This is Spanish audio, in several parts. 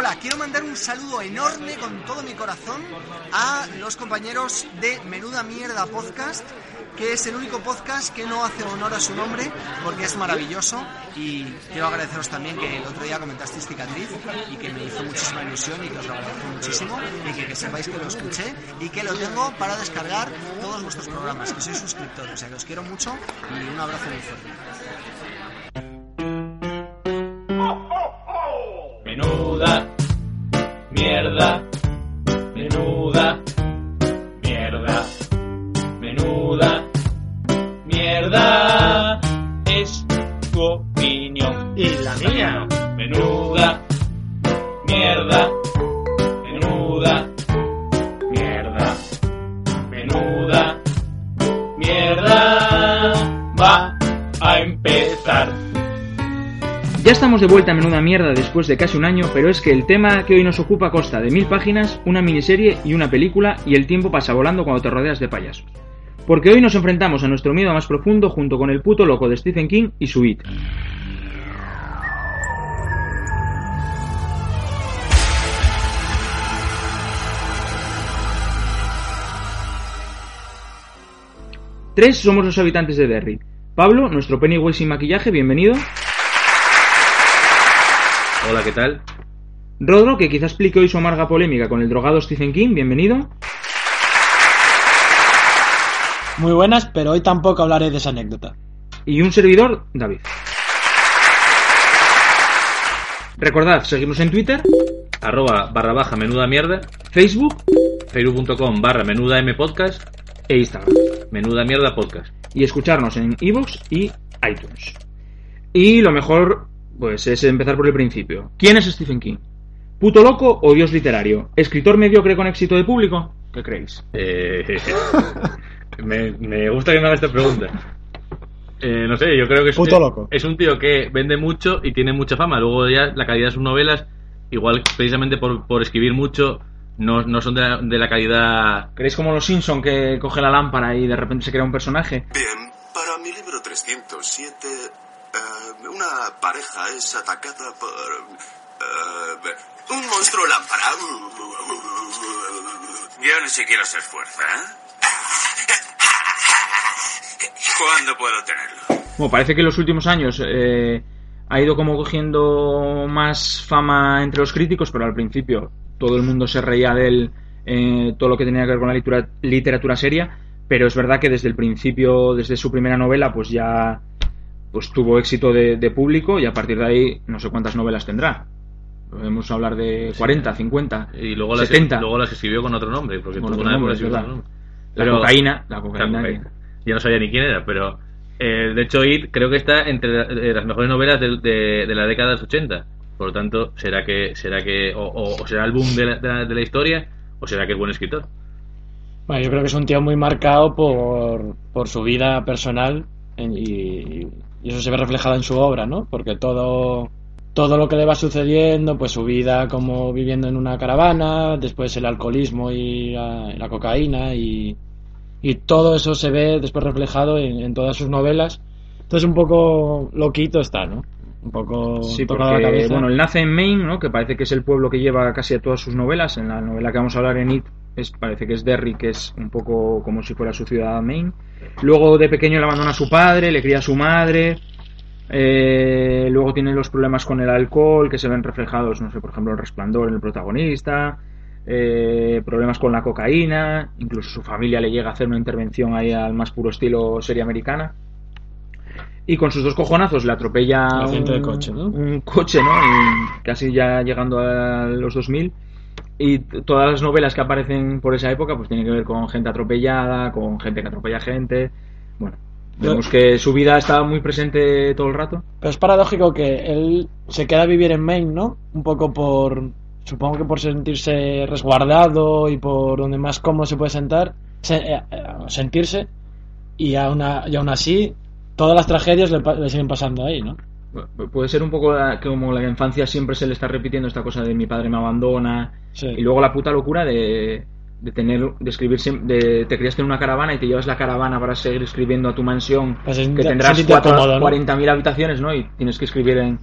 Hola, quiero mandar un saludo enorme con todo mi corazón a los compañeros de Menuda Mierda Podcast, que es el único podcast que no hace honor a su nombre porque es maravilloso y quiero agradeceros también que el otro día comentasteis Cicatriz y que me hizo muchísima ilusión y que os lo agradezco muchísimo y que, sepáis que lo escuché y que lo tengo para descargar todos vuestros programas, que soy suscriptor, o sea que os quiero mucho y un abrazo muy. De vuelta a Menuda Mierda después de casi un año, pero es que el tema que hoy nos ocupa consta de mil páginas, una miniserie y una película, y el tiempo pasa volando cuando te rodeas de payasos. Porque hoy nos enfrentamos a nuestro miedo más profundo junto con el puto loco de Stephen King y su It. Tres somos los habitantes de Derry. Pablo, nuestro Pennywise sin maquillaje, bienvenido. Hola, ¿qué tal? Rodro, que quizá explique hoy su amarga polémica con el drogado Stephen King, bienvenido. Muy buenas, pero hoy tampoco hablaré de esa anécdota. Y un servidor, David. Recordad, seguimos en Twitter, Arroba barra baja menuda mierda, Facebook facebook.com barra menuda m podcast, e Instagram. menuda mierda podcast. Y escucharnos en iVoox y iTunes. Y lo mejor, pues, es empezar por el principio. ¿Quién es Stephen King? ¿Puto loco o dios literario? ¿Escritor mediocre con éxito de público? ¿Qué creéis? Eh, me, me gusta que me hagas esta pregunta. Eh, no sé, yo creo que es, Puto loco. es un tío que vende mucho y tiene mucha fama. Luego ya la calidad de sus novelas, igual precisamente por, por escribir mucho, no, no son de la, de la calidad... ¿Creéis como los Simpson que coge la lámpara y de repente se crea un personaje? Bien, para mi libro 307, eh, una pareja es atacada por... eh, un monstruo lámpara. Yo ni siquiera se esfuerza, ¿eh? ¿Cuándo puedo tenerlo? Bueno, parece que en los últimos años eh, ha ido como cogiendo más fama entre los críticos, pero al principio todo el mundo se reía de él, eh, todo lo que tenía que ver con la literatura, literatura seria, pero es verdad que desde el principio, desde su primera novela, pues ya pues tuvo éxito de, de público y a partir de ahí no sé cuántas novelas tendrá. Podemos hablar de 40, 50, Y luego las, 70. luego las escribió con otro nombre, porque Con otro una nombre, que con. La Pero- cocaína, la cocaína. Que- Ya no sabía ni quién era, pero... eh, de hecho, It creo que está entre eh, las mejores novelas de, de- de la década de los 80. Por lo tanto, será que será que o, o- o será el boom de la, de la- de la historia o será que es buen escritor. Bueno, yo creo que es un tío muy marcado por, por su vida personal en- y, y eso se ve reflejado en su obra, ¿no? Porque todo, todo lo que le va sucediendo, pues su vida como viviendo en una caravana, después el alcoholismo y la, la cocaína y, y todo eso se ve después reflejado en, en todas sus novelas. Entonces un poco loquito está, ¿no? Un poco Sí, tocado la porque cabeza. bueno, él nace en Maine, ¿no? que parece que es el pueblo que lleva casi a todas sus novelas. En la novela que vamos a hablar en It, es, parece que es Derry, que es un poco como si fuera su ciudad Maine. Luego de pequeño le abandona a su padre, le cría a su madre. Eh, luego tiene los problemas con el alcohol que se ven reflejados, no sé, por ejemplo, el resplandor en el protagonista. eh, problemas con la cocaína, incluso su familia le llega a hacer una intervención ahí al más puro estilo serie americana. Y con sus dos cojonazos le atropella Un accidente de un- coche, ¿no? un coche, ¿no? Y casi ya llegando a los 2000. Y todas las novelas que aparecen por esa época pues tienen que ver con gente atropellada, con gente que atropella gente. Bueno, vemos que su vida está muy presente todo el rato. Pero es paradójico que él se queda a vivir en Maine, ¿no? Un poco por. Supongo que por sentirse resguardado y por donde más cómodo se puede sentar, se- eh, eh, sentirse. Y aún, y aún así, todas las tragedias le, le siguen pasando ahí, ¿no? Pu- Puede ser un poco la- como la infancia siempre se le está repitiendo esta cosa de mi padre me abandona. Sí. Y luego la puta locura de, de tener, de escribir, siem- de, te criaste en una caravana y te llevas la caravana para seguir escribiendo a tu mansión, Pues es- que tendrás ¿no? 40.000 habitaciones, ¿no? Y tienes que escribir en,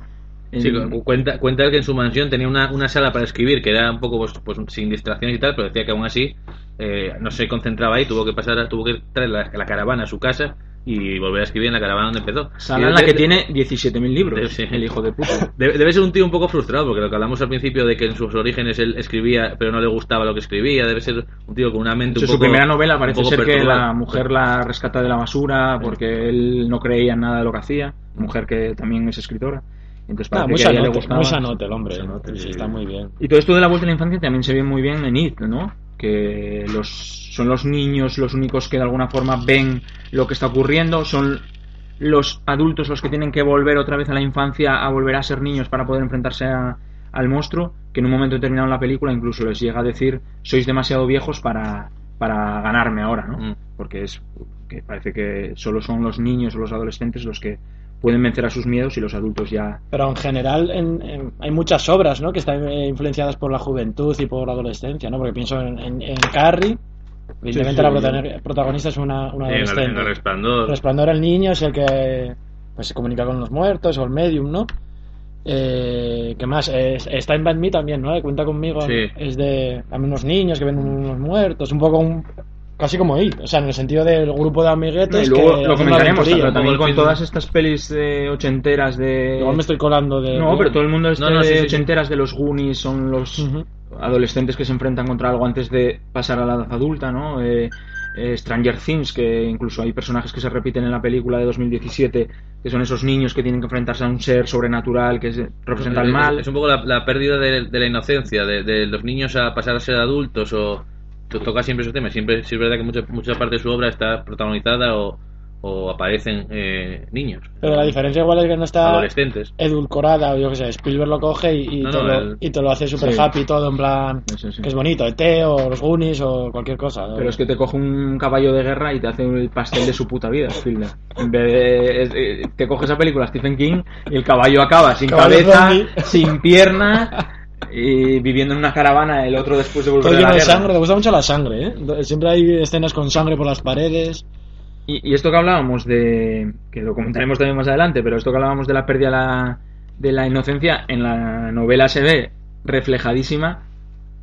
Sí, En- cu- cuenta, cuenta que en su mansión tenía una, una sala para escribir que era un poco pues, pues, sin distracciones y tal, pero decía que aún así eh, no se concentraba ahí, tuvo que pasar, a- tuvo que traer la, la caravana a su casa y volver a escribir en la caravana donde empezó. Sala en la que de- tiene 17.000 libros, de- sí. el hijo de puta. Debe, debe ser un tío un poco frustrado, porque lo que hablamos al principio de que en sus orígenes él escribía, pero no le gustaba lo que escribía, debe ser un tío con una mente Su un poco. primera novela parece ser que la mujer la rescata de la basura porque él no creía en nada de lo que hacía. Mujer que también es escritora. Entonces Ah, muy le sanote, gustaba. muy sanote el hombre. Sanote, sí, sí. está muy bien. Y todo esto de la vuelta a la infancia también se ve muy bien en It, ¿no? Que los, son los niños los únicos que de alguna forma ven lo que está ocurriendo, son los adultos los que tienen que volver otra vez a la infancia, a volver a ser niños para poder enfrentarse a- al monstruo, que en un momento determinado en la película incluso les llega a decir, sois demasiado viejos para, para ganarme ahora, ¿no? Mm. Porque es que parece que solo son los niños o los adolescentes los que pueden vencer a sus miedos y los adultos ya Pero en general en- en- hay muchas obras ¿no? que están eh, influenciadas por la juventud y por la adolescencia, ¿no? porque pienso en, en, en Carrie, evidentemente sí, la protagonista es una, una adolescente. en el resplandor. Resplandor el niño es el que pues, se comunica con los muertos o el medium, ¿no? Eh, ¿Qué más? Eh, está en Bad Me también, ¿no? Cuenta conmigo. Sí. Es de también unos niños que ven unos muertos, un poco un, casi como It, o sea, en el sentido del grupo de amiguetes. y luego que lo comentaremos, pero también con todas estas pelis de ochenteras de... Igual me estoy colando de. No, pero todo el mundo este No, no, sí, de sí, sí. ochenteras de los Goonies son los adolescentes que se enfrentan contra algo antes de pasar a la edad adulta, ¿no? Eh, eh, Stranger Things, que incluso hay personajes que se repiten en la película de 2017, que son esos niños que tienen que enfrentarse a un ser sobrenatural que es- representa el mal. Es un poco la, la pérdida de, de la inocencia, de, de los niños a pasar a ser adultos o toca siempre esos temas. Siempre sí es verdad que mucha, mucha parte de su obra está protagonizada o, o aparecen eh, niños, Pero la diferencia igual es que no está adolescentes. edulcorada, o yo qué sé, Spielberg lo coge y, y No, te, no, lo, el- y te lo hace super Sí. happy todo en plan Eso sí. que es bonito, ET o los Goonies o cualquier cosa. ¿no? Pero es que te coge un caballo de guerra y te hace el pastel de su puta vida, Spielberg. En vez de, es- eh, te coge esa película Stephen King y el caballo acaba sin Caballo cabeza, zombie. sin pierna y viviendo en una caravana, el otro después de volver todo de lleno la de guerra. sangre, te gusta mucho la sangre, ¿eh? Siempre hay escenas con sangre por las paredes. Y, y esto que hablábamos de, que lo comentaremos también más adelante, pero esto que hablábamos de la pérdida de la, de la inocencia, en la novela se ve reflejadísima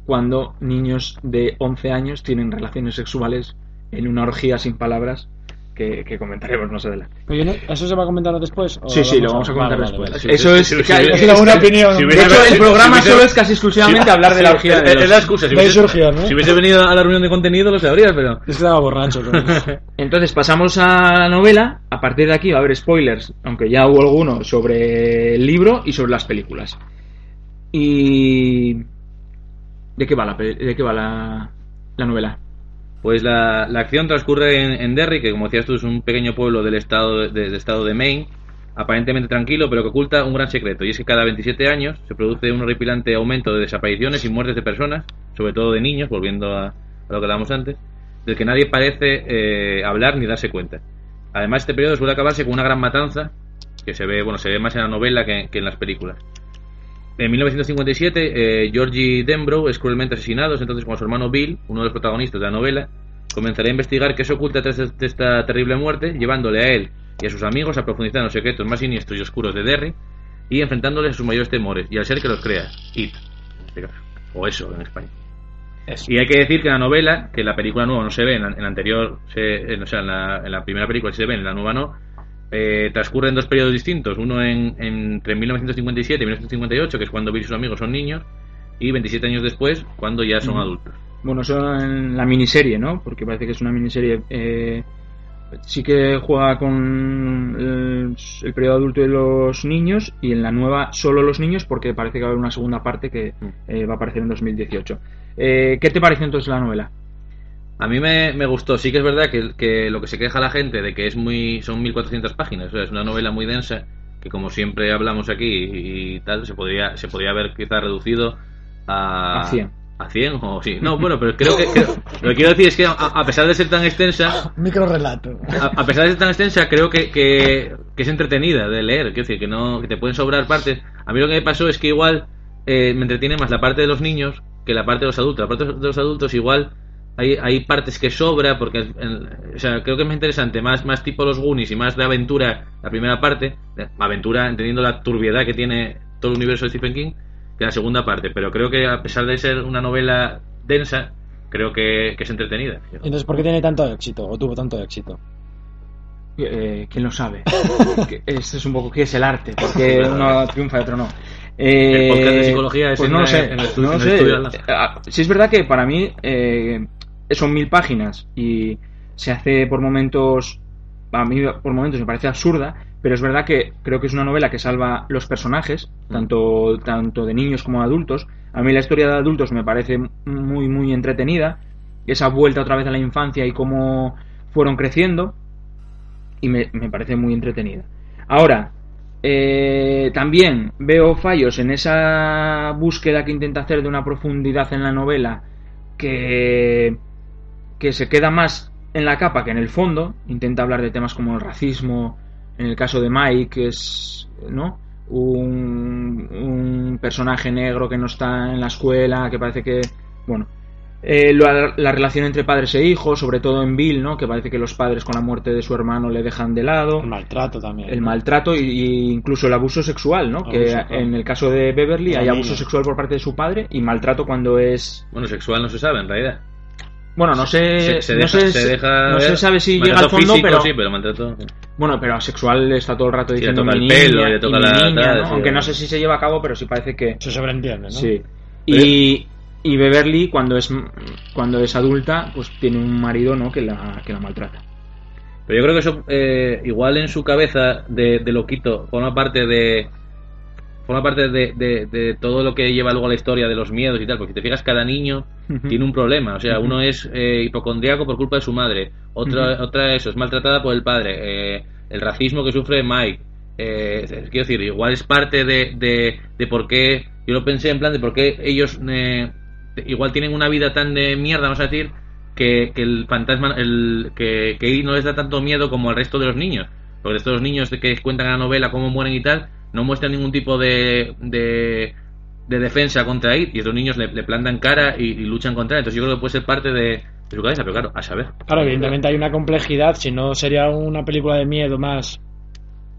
cuando niños de 11 años tienen relaciones sexuales en una orgía sin palabras que, que comentaremos más adelante. Pero yo no- ¿Eso se va a comentar después? ¿O Sí, sí, lo vamos a comentar Vale, después. vale. Eso es, es una opinión. si De De hubiese- hecho, el programa si hubiese- solo es casi exclusivamente hablar de la orgía es, de es la excusa. Si hubiese, surgió, ¿no? si hubiese venido a la reunión de contenido lo sabrías, pero... Es que estaba borracho. pero- Entonces pasamos a la novela. A partir de aquí va a haber spoilers, aunque ya hubo alguno sobre el libro y sobre las películas. Y ¿de qué va la de qué va la, la novela? Pues la, la acción transcurre en, Derry, que como decías tú es un pequeño pueblo del estado de, del estado de Maine, aparentemente tranquilo, pero que oculta un gran secreto, y es que cada 27 años se produce un horripilante aumento de desapariciones y muertes de personas, sobre todo de niños, volviendo a, a lo que hablábamos antes, del que nadie parece eh, hablar ni darse cuenta. Además, este periodo suele acabarse con una gran matanza, que se ve, bueno, se ve más en la novela que, que en las películas. En 1957, eh, Georgie Denbrough es cruelmente asesinado, entonces como su hermano Bill, uno de los protagonistas de la novela, comenzará a investigar qué se oculta tras de esta terrible muerte, llevándole a él y a sus amigos a profundizar en los secretos más siniestros y oscuros de Derry y enfrentándoles a sus mayores temores y al ser que los crea, It, este o eso en España. Y hay que decir que la novela, que la película nueva no se ve, en la, en la anterior, se, en, o sea, en la, en la primera película se ve, en la nueva no, eh, transcurre en dos periodos distintos, uno en, en- entre 1957 y 1958, que es cuando Bill y sus amigos son niños, y 27 años después, cuando ya son Ujú. adultos. Bueno, eso en la miniserie, ¿no? Porque parece que es una miniserie. eh, sí que juega con el, el periodo adulto de los niños y en la nueva solo los niños porque parece que va a haber una segunda parte que Mm. eh, va a aparecer en 2018. Eh, ¿Qué te pareció entonces la novela? A mí me, me gustó, sí que es verdad que, que lo que se queja la gente de que es muy son 1400 páginas, o sea, es una novela muy densa que como siempre hablamos aquí y, y tal, se podría se podría haber quizá reducido a A 100. a 100 o sí. No, bueno, pero creo que creo- lo que quiero decir es que a, a pesar de ser tan extensa, Micro relato. a, a pesar de ser tan extensa, creo que, que, que es entretenida de leer. Quiero decir, que no que te pueden sobrar partes. A mí lo que me pasó es que igual eh, me entretiene más la parte de los niños que la parte de los adultos. La parte de los adultos igual hay, hay partes que sobra porque en- o sea, creo que es más interesante, más, más tipo los Goonies y más de aventura la primera parte. eh, Aventura entendiendo la turbiedad que tiene todo el universo de Stephen King que la segunda parte. Pero creo que a pesar de ser una novela densa, creo que, que es entretenida. Entonces, ¿por qué tiene tanto éxito? ¿O tuvo tanto éxito? Eh, ¿Quién lo sabe? Que Este es un poco qué es el arte, porque uno triunfa y otro no. Eh, El podcast de psicología es pues en no lo sé. en el no lo en el sé. estudio al lado. Ah, Sí es verdad que para mí eh, son mil páginas y se hace por momentos, a mí por momentos me parece absurda, pero es verdad que creo que es una novela que salva los personajes, Mm. tanto, tanto de niños como de adultos. A mí la historia de adultos me parece muy, muy entretenida. Esa vuelta otra vez a la infancia y cómo fueron creciendo y me, me parece muy entretenida. Ahora, eh, también veo fallos en esa búsqueda que intenta hacer de una profundidad en la novela que, que se queda más en la capa que en el fondo. Intenta hablar de temas como el racismo, en el caso de Mike, que es ¿no? un, un personaje negro que no está en la escuela, que parece que, bueno, eh, la, la relación entre padres e hijos, sobre todo en Bill, ¿no? Que parece que los padres con la muerte de su hermano le dejan de lado. El maltrato también. El ¿no? maltrato y, y incluso el abuso sexual, ¿no? Abuso, que claro. en el caso de Beverly hay abuso sexual por parte de su padre y maltrato cuando es... Bueno, sexual no se sabe en realidad. Bueno, no sé, Se, se no deja, sé, se deja no ver. se sabe si llega al fondo, físico, pero... sí, pero maltrato. Bueno, pero asexual está todo el rato Sí, le diciendo toca mi el pelo, le toca la- niña, tal, ¿no? sí, Aunque no sé si se lleva a cabo, pero sí parece que... Se sobreentiende, ¿no? Sí. Y, y Beverly, cuando es, cuando es adulta, pues tiene un marido, ¿no? Que la, que la maltrata. Pero yo creo que eso, eh, igual en su cabeza de, de loquito, forma parte de. Forma parte de, de- de todo lo que lleva luego a la historia de los miedos y tal. Porque si te fijas, cada niño tiene un problema. O sea, uno es eh, hipocondriaco por culpa de su madre. Otra, Ujú. otra eso, es maltratada por el padre. eh, el racismo que sufre Mike. Eh, quiero decir, igual es parte de, de, de por qué. Yo lo pensé en plan de por qué ellos. eh, igual tienen una vida tan de mierda, vamos a decir. Que, que el fantasma. El, que, que no les da tanto miedo como al resto de los niños. Porque estos niños de que cuentan en la novela cómo mueren y tal, no muestran ningún tipo de, de, de defensa contra It. Y estos niños le, le plantan cara y, luchan contra él. Entonces yo creo que puede ser parte de, su cabeza, pero claro, a saber. Claro, evidentemente hay una complejidad, si no sería una película de miedo más.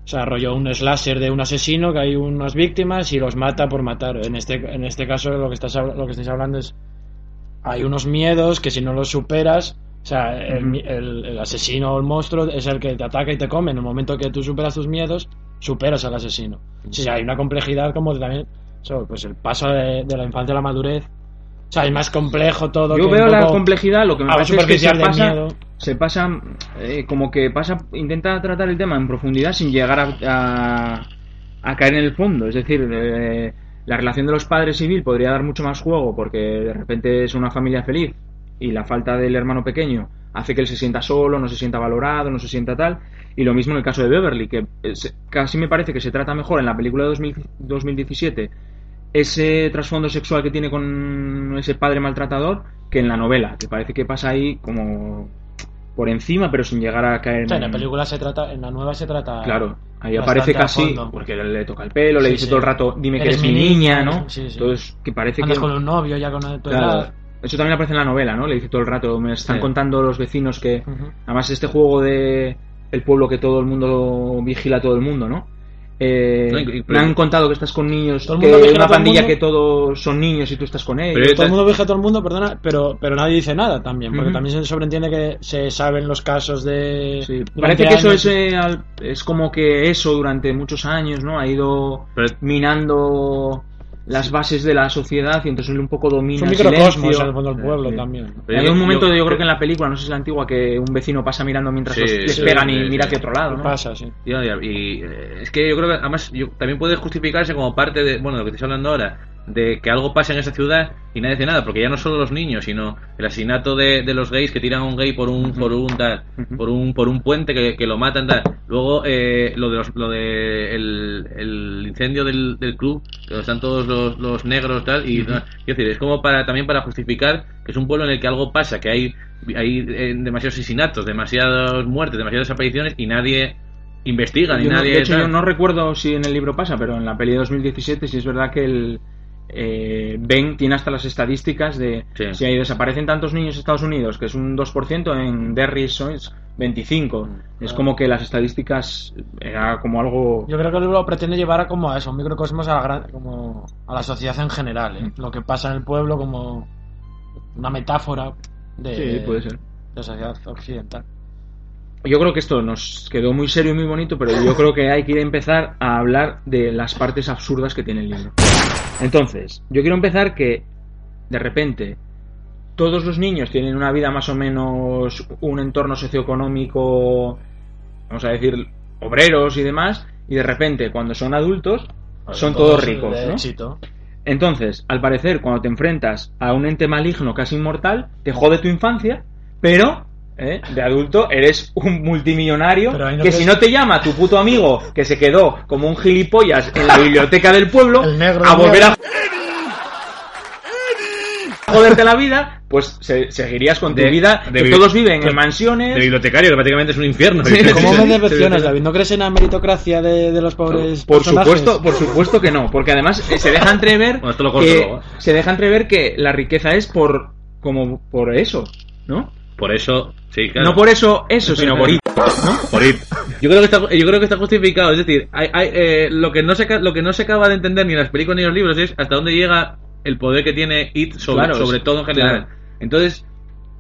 O sea, rollo un slasher de un asesino que hay unas víctimas y los mata por matar. En este, en este caso lo que, estás, lo que estáis hablando es... Hay unos miedos que si no los superas... O sea, el, el- el asesino o el monstruo es el que te ataca y te come. En el momento que tú superas tus miedos, superas al asesino. O sea, hay una complejidad como de también... pues el paso de, de la infancia a la madurez. O sea, es más complejo todo. Yo que veo la complejidad, lo que me parece es que se pasa, miedo. se pasa eh, como que pasa, intenta tratar el tema en profundidad sin llegar a, a, a caer en el fondo. Es decir, eh, la relación de los padres Bill podría dar mucho más juego porque de repente es una familia feliz y la falta del hermano pequeño hace que él se sienta solo, no se sienta valorado, no se sienta tal. Y lo mismo en el caso de Beverly, que eh, se- casi me parece que se trata mejor en la película de 2000 2017 ese trasfondo sexual que tiene con ese padre maltratador que en la novela, que parece que pasa ahí como por encima, pero sin llegar a caer O sea, en la película se trata, en la nueva se trata. Claro, ahí aparece casi, porque le, toca el pelo, le dice sí. todo el rato, dime que Eres mi niña, niña, ¿no? sí, sí. Entonces, que parece Andas que... con un novio ya con tu Claro, edad. Eso también aparece en la novela, ¿no? Le dice todo el rato, me están Sí. contando los vecinos que... Además, este juego de el pueblo que todo el mundo vigila a todo el mundo, ¿no? Eh, No, y- y- me han contado que estás con niños, Todo el que mundo vigila una a todo el pandilla mundo. que todos son niños y tú estás con ellos. Pero Todo el mundo veja a todo el mundo, perdona, pero, pero nadie dice nada también, porque también se sobreentiende que se saben los casos de. Sí, Parece que eso es, eh, al- es como que eso durante muchos años, ¿no? Ha ido Pero- minando las bases de la sociedad y entonces él un poco domina Es un el microcosmos el fondo del pueblo Sí. también. Pero Hay yo- un momento, yo, yo- creo que en la película, no sé si es la antigua, que un vecino pasa mirando mientras Sí, los- les sí, pegan sí, y sí. mira hacia otro lado, ¿no? Pasa, sí. Y eh, es que yo creo que además yo- también puede justificarse como parte de, bueno, de lo que estoy hablando ahora, de que algo pasa en esa ciudad y nadie hace nada, porque ya no solo los niños, sino el asesinato de, de los gays que tiran a un gay por un, por un tal, por un, por un puente que, que lo matan tal. Luego eh, lo de los, lo de el, el incendio del, del club, que están todos los, los negros tal, y quiero decir, es como para también para justificar que es un pueblo en el que algo pasa, que hay, hay eh, demasiados asesinatos, demasiadas muertes, demasiadas desapariciones y nadie investiga ni Yo no- nadie de hecho, tal. yo no recuerdo si en el libro pasa, pero en la peli de 2017 sí es verdad que el eh, Ben tiene hasta las estadísticas de Sí. si ahí desaparecen tantos niños en Estados Unidos, que es un 2%, en Derry son, 25. Es como que las estadísticas era como algo... Yo creo que el libro pretende llevar a como a eso, un microcosmos a la, gran- como a la sociedad en general, ¿eh? lo que pasa en el pueblo como una metáfora de, Sí, puede ser. de la sociedad occidental. Yo creo que esto nos quedó muy serio y muy bonito, pero yo creo que hay que empezar a hablar de las partes absurdas que tiene el libro. Entonces, yo quiero empezar que de repente todos los niños tienen una vida más o menos un entorno socioeconómico, vamos a decir, obreros y demás, y de repente cuando son adultos son todos ricos, ¿no? éxito. Entonces, al parecer, cuando te enfrentas a un ente maligno casi inmortal, te jode tu infancia, pero ¿eh? de adulto eres un multimillonario no que si no te llama tu puto amigo que se quedó como un gilipollas en la biblioteca del pueblo El negro a volver a joderte la vida, pues se- seguirías con tu De- vida, de que bi- todos viven en mansiones. De bibliotecario, que prácticamente es un infierno. Sí, ¿Cómo me decepcionas. David? ¿No crees en la meritocracia de, de los pobres Por personajes? supuesto, por supuesto que no, porque además eh, se deja entrever Bueno, esto lo corto que luego, ¿eh? se deja entrever que la riqueza es por como por eso, ¿no? Por eso, sí, claro. No por eso eso, sino por ir. Por ir. Yo creo que está, yo creo que está justificado. Es decir, hay, hay, eh, lo, que no se, lo que no se acaba de entender ni en las películas ni en los libros es hasta dónde llega el poder que tiene It sobre, Claro, sobre todo en general. claro. Entonces,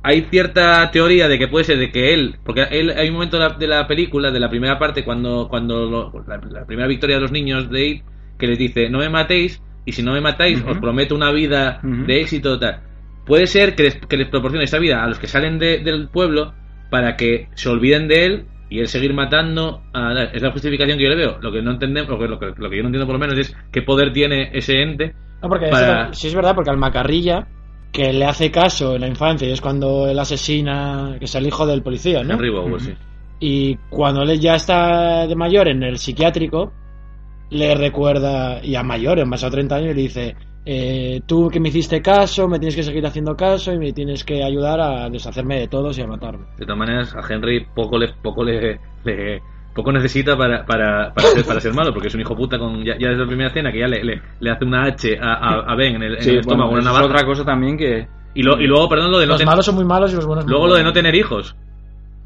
hay cierta teoría de que puede ser de que él, porque él, hay un momento de la, de la película, de la primera parte, cuando, cuando lo- la, la primera victoria de los niños de It, que les dice, no me matéis, y si no me matáis, os prometo una vida de éxito tal. Puede ser que les, que les proporcione esa vida a los que salen de- del pueblo para que se olviden de él y él seguir matando a, es la justificación que yo le veo lo que no entendemos lo que, lo que, lo que yo no entiendo por lo menos es qué poder tiene ese ente No, porque para- eso- sí es verdad, porque al Macarrilla, que le hace caso en la infancia, y es cuando él asesina, que es el hijo del policía, ¿no? Henry Bower, sí. Y cuando él ya está de mayor en el psiquiátrico, le recuerda, y a mayor, en más de 30 años, le dice, eh, tú que me hiciste caso, me tienes que seguir haciendo caso y me tienes que ayudar a deshacerme de todos y a matarme. de todas maneras a Henry poco le poco le, le- poco necesita para, para, para, ser, para ser malo porque es un hijo puta con ya, ya desde la primera escena que ya le, le, le hace una H a, a, a Ben en el, en Sí, el estómago bueno, una es otra cosa también que y, lo, y luego perdón lo de no Los ten- malos son muy malos y los buenos muy luego lo de no tener hijos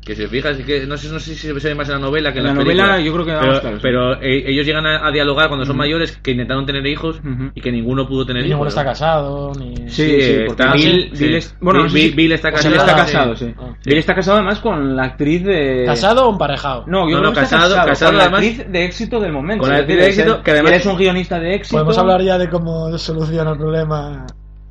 que si te fijas es que no sé, no sé si se ve más en la novela que en, la novela películas. yo creo que pero, sí. eh, ellos llegan a, a dialogar cuando son mayores que intentaron tener hijos y que ninguno pudo tener Y ninguno está casado, ni... Sí, sí, porque está- Bill, sí, Bill sí. es- bueno, no Bill- sé si- Bill- Bill está o sea, casado, está sí. casado, sí. Ah. Bill está casado además con la actriz de ¿Casado o emparejado? No, yo No, creo no, que está casado- casado, con la además- actriz de éxito del momento. Con la actriz de éxito, que además- él es un guionista de éxito. Podemos hablar ya de cómo soluciona el problema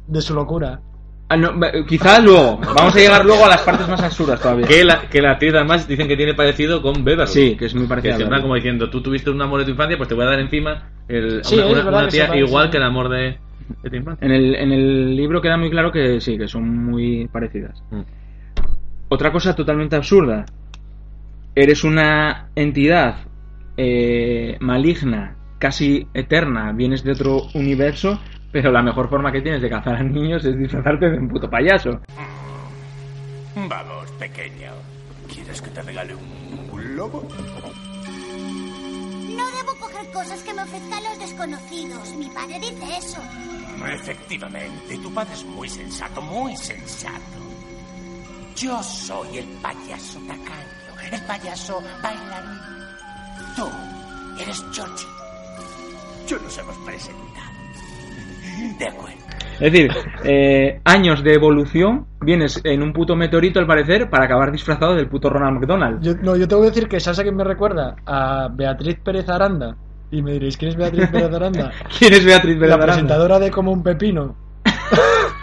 de su locura. Ah, no, va- quizá luego. Vamos a llegar luego a las partes más absurdas todavía. que la, que la actriz además dicen que tiene parecido con Beverly Sí, que es muy que parecido. en plan como diciendo tú tuviste un amor de tu infancia pues te voy a dar encima el, Sí, una, que tía igual que el amor de, de tu infancia En el, en el libro queda muy claro que sí, que son muy parecidas. Mm. Otra cosa totalmente absurda. Eres una entidad eh, maligna, casi eterna, vienes de otro universo, pero la mejor forma que tienes de cazar a niños es disfrazarte de un puto payaso. Vamos, pequeño. ¿Quieres que te regale un globo? No debo coger cosas que me ofrezcan los desconocidos. Mi padre dice eso. Efectivamente, tu padre es muy sensato, muy sensato. Yo soy el payaso tacaño, el payaso bailarín. Tú eres Georgie. Yo nos hemos presentado. De acuerdo. Es decir, eh, años de evolución, vienes en un puto meteorito al parecer para acabar disfrazado del puto Ronald McDonald. Yo, no, yo tengo que decir que ¿sabes a quién me recuerda? A Beatriz Pérez Aranda. Y me diréis, ¿quién es Beatriz Pérez Aranda? ¿Quién es Beatriz La Pérez Aranda? presentadora de Como un Pepino.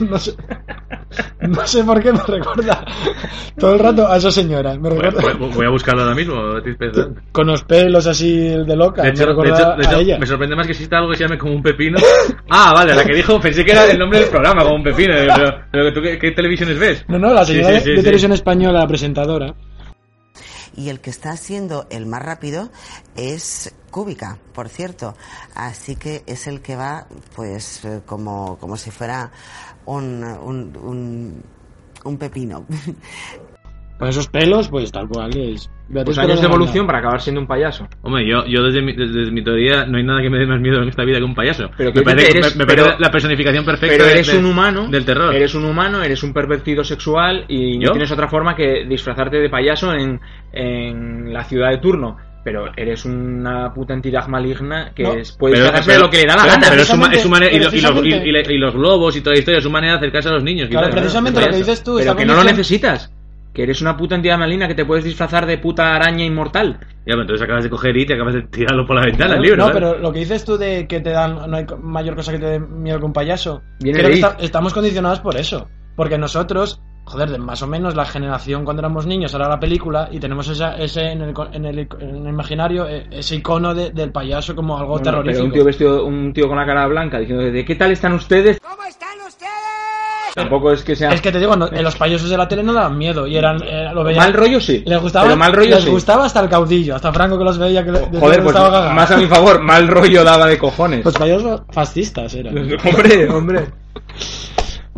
no sé. No sé por qué me recuerda todo el rato a esa señora. Me recuerda voy- voy a buscarlo ahora mismo con los pelos así de loca. de hecho, me de recuerda hecho- de a hecho, ella. me sorprende más que exista algo que se llame como un pepino ah vale la que dijo pensé que era el nombre del programa como un pepino pero, pero ¿tú qué, qué televisiones ves? No, no, la señora sí, de- sí, de sí. televisión española, la presentadora. Y el que está siendo el más rápido es Cúbica, por cierto. Así que es el que va, pues, eh, como, como si fuera un, un, un, un pepino. Con esos pelos, pues tal cual es. Pues años de evolución para acabar siendo un payaso. Hombre, yo, yo desde, mi, desde mi teoría no hay nada que me dé más miedo en esta vida que un payaso. Pero me parece, eres- me- me pero- parece la personificación perfecta Pero eres de- un humano. del terror. Eres un humano, eres un pervertido sexual y no tienes otra forma que disfrazarte de payaso en, en la ciudad de turno. Pero eres una puta entidad maligna que No. es- puede Pero- pero- lo que le da la gana. Pero es su, ma- es su manera. Y, lo- y los, y- los globos y toda la historia, es su manera de acercarse a los niños. Claro, precisamente ¿no? lo que dices tú. Pero que no lo necesitas. Que eres una puta entidad maligna que te puedes disfrazar de puta araña inmortal. Ya, pero entonces acabas de coger y te acabas de tirarlo por la ventana el libro. No, ¿sabes? pero lo que dices tú de que te dan no hay mayor cosa que te dé miedo que un payaso. Viene creo que está- estamos condicionados por eso. Porque nosotros, joder, de más o menos la generación cuando éramos niños era la película y tenemos esa, ese en el, co- en el, en el imaginario eh, ese icono de- del payaso como algo Bueno, terrorífico. pero un tío vestido, un tío con la cara blanca diciendo de qué tal están ustedes. ¿Cómo están ustedes? Tampoco es que sea Es que te digo, no- en los payasos de la tele no daban miedo y eran eh, lo veían- mal rollo sí. Les gustaba, pero mal rollo les sí. gustaba hasta el caudillo, hasta Franco que los veía que Joder, pues más a mi favor, mal rollo daba de cojones. Los payasos fascistas eran. hombre, hombre.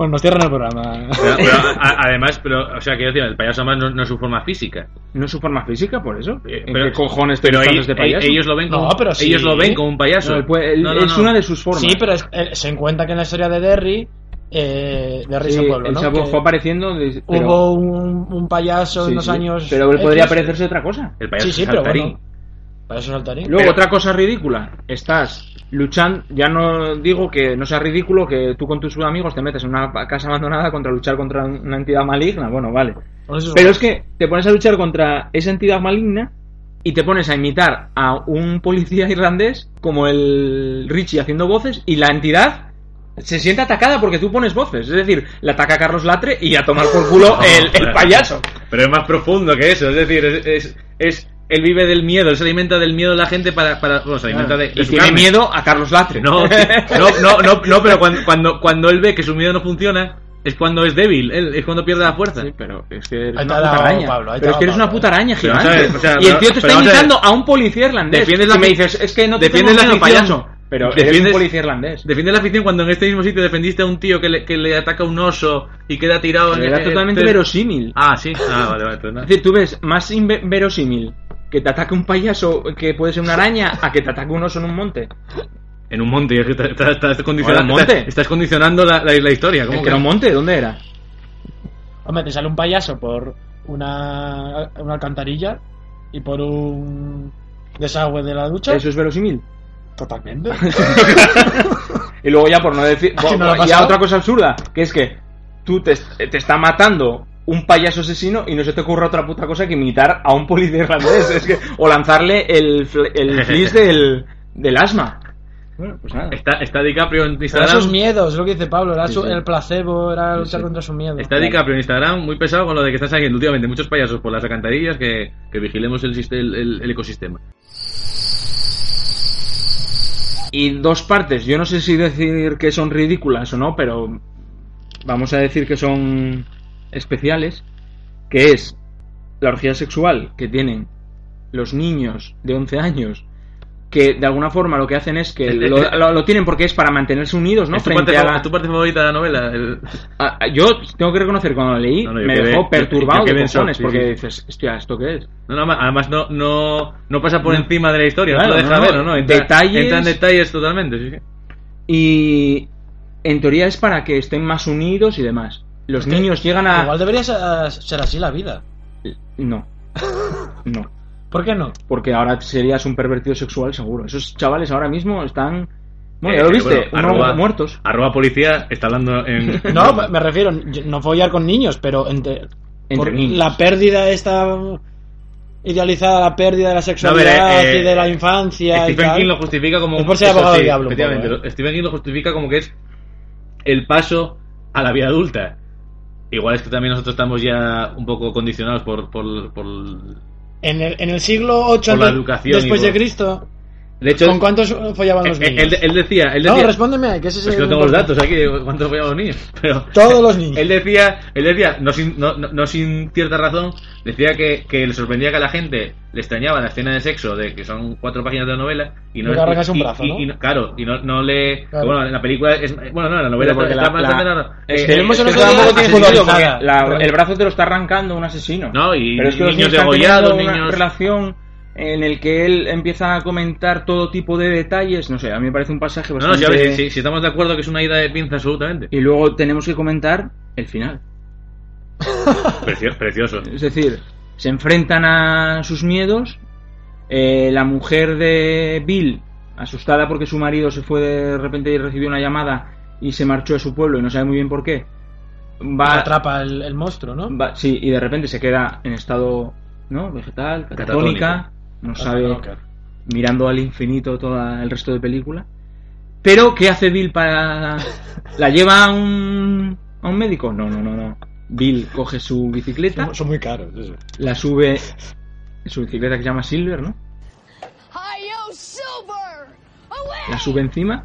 Bueno, nos cierran el programa. Pero- pero a- además, pero, o sea, quiero decir, el payaso además no, no es su forma física. No es su forma física, por eso. ¿En Pero- qué cojones te Pero ellos, de payaso? ellos lo ven No, como, pero sí. ellos lo ven como un payaso. No, No, no, es no. una de sus formas. Sí, pero es- eh, se encuentra que en la historia de Derry, eh, Derry Sí, es un pueblo, él ¿no? fue apareciendo. de- pero- Hubo un, un payaso sí, en los sí, años. Pero él podría parecerse otra cosa. El payaso Sí, sí, es pero saltarín. bueno. Payaso saltarín. Luego, Pero- otra cosa ridícula. Estás luchando. Ya no digo que no sea ridículo que tú con tus amigos te metes en una casa abandonada contra luchar contra una entidad maligna. Bueno, vale. Pero es que te pones a luchar contra esa entidad maligna y te pones a imitar a un policía irlandés como el Richie haciendo voces y la entidad se siente atacada porque tú pones voces. Es decir, le ataca a Carlos Latre y a tomar por culo el, payaso. Pero es más profundo que eso, es decir, es, es, es- él vive del miedo, él se alimenta del miedo de la gente para, para bueno, se alimenta de, de Y su tiene carne. miedo a Carlos Latre. No, sí, no, no, no, no, pero cuando, cuando, cuando él ve que su miedo no funciona, es cuando es débil, él, es cuando pierde la fuerza. Sí, pero es que eres una puta araña. Pablo, pero es que eres una puta araña Pero, gigante. ¿sabes? O sea, y el pero- tío te está pero a imitando a un policía irlandés. Defiendes y la me fi- dices, es que no te defiendes la miedo, ficción. payaso. Pero eres un Defiendes- policía irlandés. Defiende la ficción cuando en este mismo sitio defendiste a un tío que le, que le ataca un oso y queda tirado en Era en- totalmente en- verosímil. Ah, sí. Ah, vale, vale. pues. Es decir, tú ves más inve- verosímil que te ataque un payaso que puede ser una araña a que te ataque un oso en un monte. En un monte, y es que estás, estás- estás condicionando, monte. estás- estás condicionando la, la, la historia. ¿cómo ¿Que que era un monte? ¿Dónde era? Hombre, te sale un payaso por una, una alcantarilla y por un desagüe de la ducha. ¿Eso es verosímil? Totalmente. Y luego ya por no decir... ¿A quién no ya otra cosa absurda, que es que tú te, te está matando un payaso asesino y no se te ocurre otra puta cosa que imitar a un policía irlandés. es que, o lanzarle el, el flis del, del asma. Bueno, pues nada. Está, está DiCaprio en Pero Instagram. esos miedos, es lo que dice Pablo, era Sí, su- sí. el placebo, era luchar sí. contra su miedo. Está DiCaprio en Instagram muy pesado con lo de que están saliendo últimamente muchos payasos por las alcantarillas que, que vigilemos el ecosistema. Y dos partes, yo no sé si decir que son ridículas o no, pero vamos a decir que son especiales, que es la orgía sexual que tienen los niños de 11 años, que de alguna forma lo que hacen es que lo, lo- lo tienen porque es para mantenerse unidos, ¿no? ¿Es, tu Frente parte, a la- tu parte favorita de la novela? El- a- a- yo tengo que reconocer cuando lo leí No, no, yo me quedé- dejó yo- perturbado yo quedé de cojones sí, porque sí. dices, hostia, ¿esto qué es? No, además no, no, no pasa por encima de la historia, Claro, no lo deja ver, ¿no? Entra, detalles- entra en detalles totalmente, sí. Y en teoría es para que estén más unidos y demás. Los Es niños llegan a... Igual debería ser, ser así la vida. No. No. ¿Por qué no? Porque ahora serías un pervertido sexual seguro. Esos chavales ahora mismo están... Bueno, ya Eh, lo viste, bueno, arroba- muertos. Arroba policía está hablando en... No, me- refiero, yo- no follar con niños, pero entre, Entre por niños. la pérdida esta idealizada, la pérdida de la No, sexualidad eh, y de la infancia y Stephen tal. King lo justifica como Es por ser abogado sí, diablo efectivamente, poco, ¿eh? Stephen King lo justifica como que es el paso a la vida adulta. Igual es que también nosotros estamos ya un poco condicionados por, por, por En el, en el siglo VIII Por la educación después por- de Cristo, De hecho, ¿Con cuántos follaban los él, niños? él- él decía, él no, decía, respóndeme, que ese es Es que el no tengo los datos aquí de cuántos follaban los niños. Pero Todos los niños. Él decía, él decía no, sin, no, no- no sin cierta razón, decía que, que le sorprendía que a la gente le extrañaba la escena de sexo, de que son cuatro páginas de la novela, y no Y le arrancas un y- brazo, y- ¿no? y claro, y no, no le. Claro. Bueno, en la película es. Bueno, no, en la novela porque está la- bastante la- es Eh, que eh, vemos en es que porque asesinadas. la- el brazo te lo está arrancando un asesino. No, y Pero es que los niños degollados, niños- relación en el que él empieza a comentar todo tipo de detalles. No sé, a mí me parece un pasaje No, no, bastante. si, a ver, si, si estamos de acuerdo que es una ida de pinza absolutamente. Y luego tenemos que comentar el final. Precio- precioso. Es decir, se enfrentan a sus miedos. eh, la mujer de Bill, asustada porque su marido se fue de repente y recibió una llamada y se marchó de su pueblo y no sabe muy bien por qué. Va, atrapa el, el monstruo, ¿no? va- sí, y de repente se queda en estado ¿no? vegetal, catatónica, no sabe, mirando al infinito todo el resto de película. Pero, ¿qué hace Bill para...? ¿La lleva a un, a un médico? No, no, no, no. Bill coge su bicicleta, Son, son muy caros, eso. la sube... Su bicicleta que se llama Silver, ¿no? La sube encima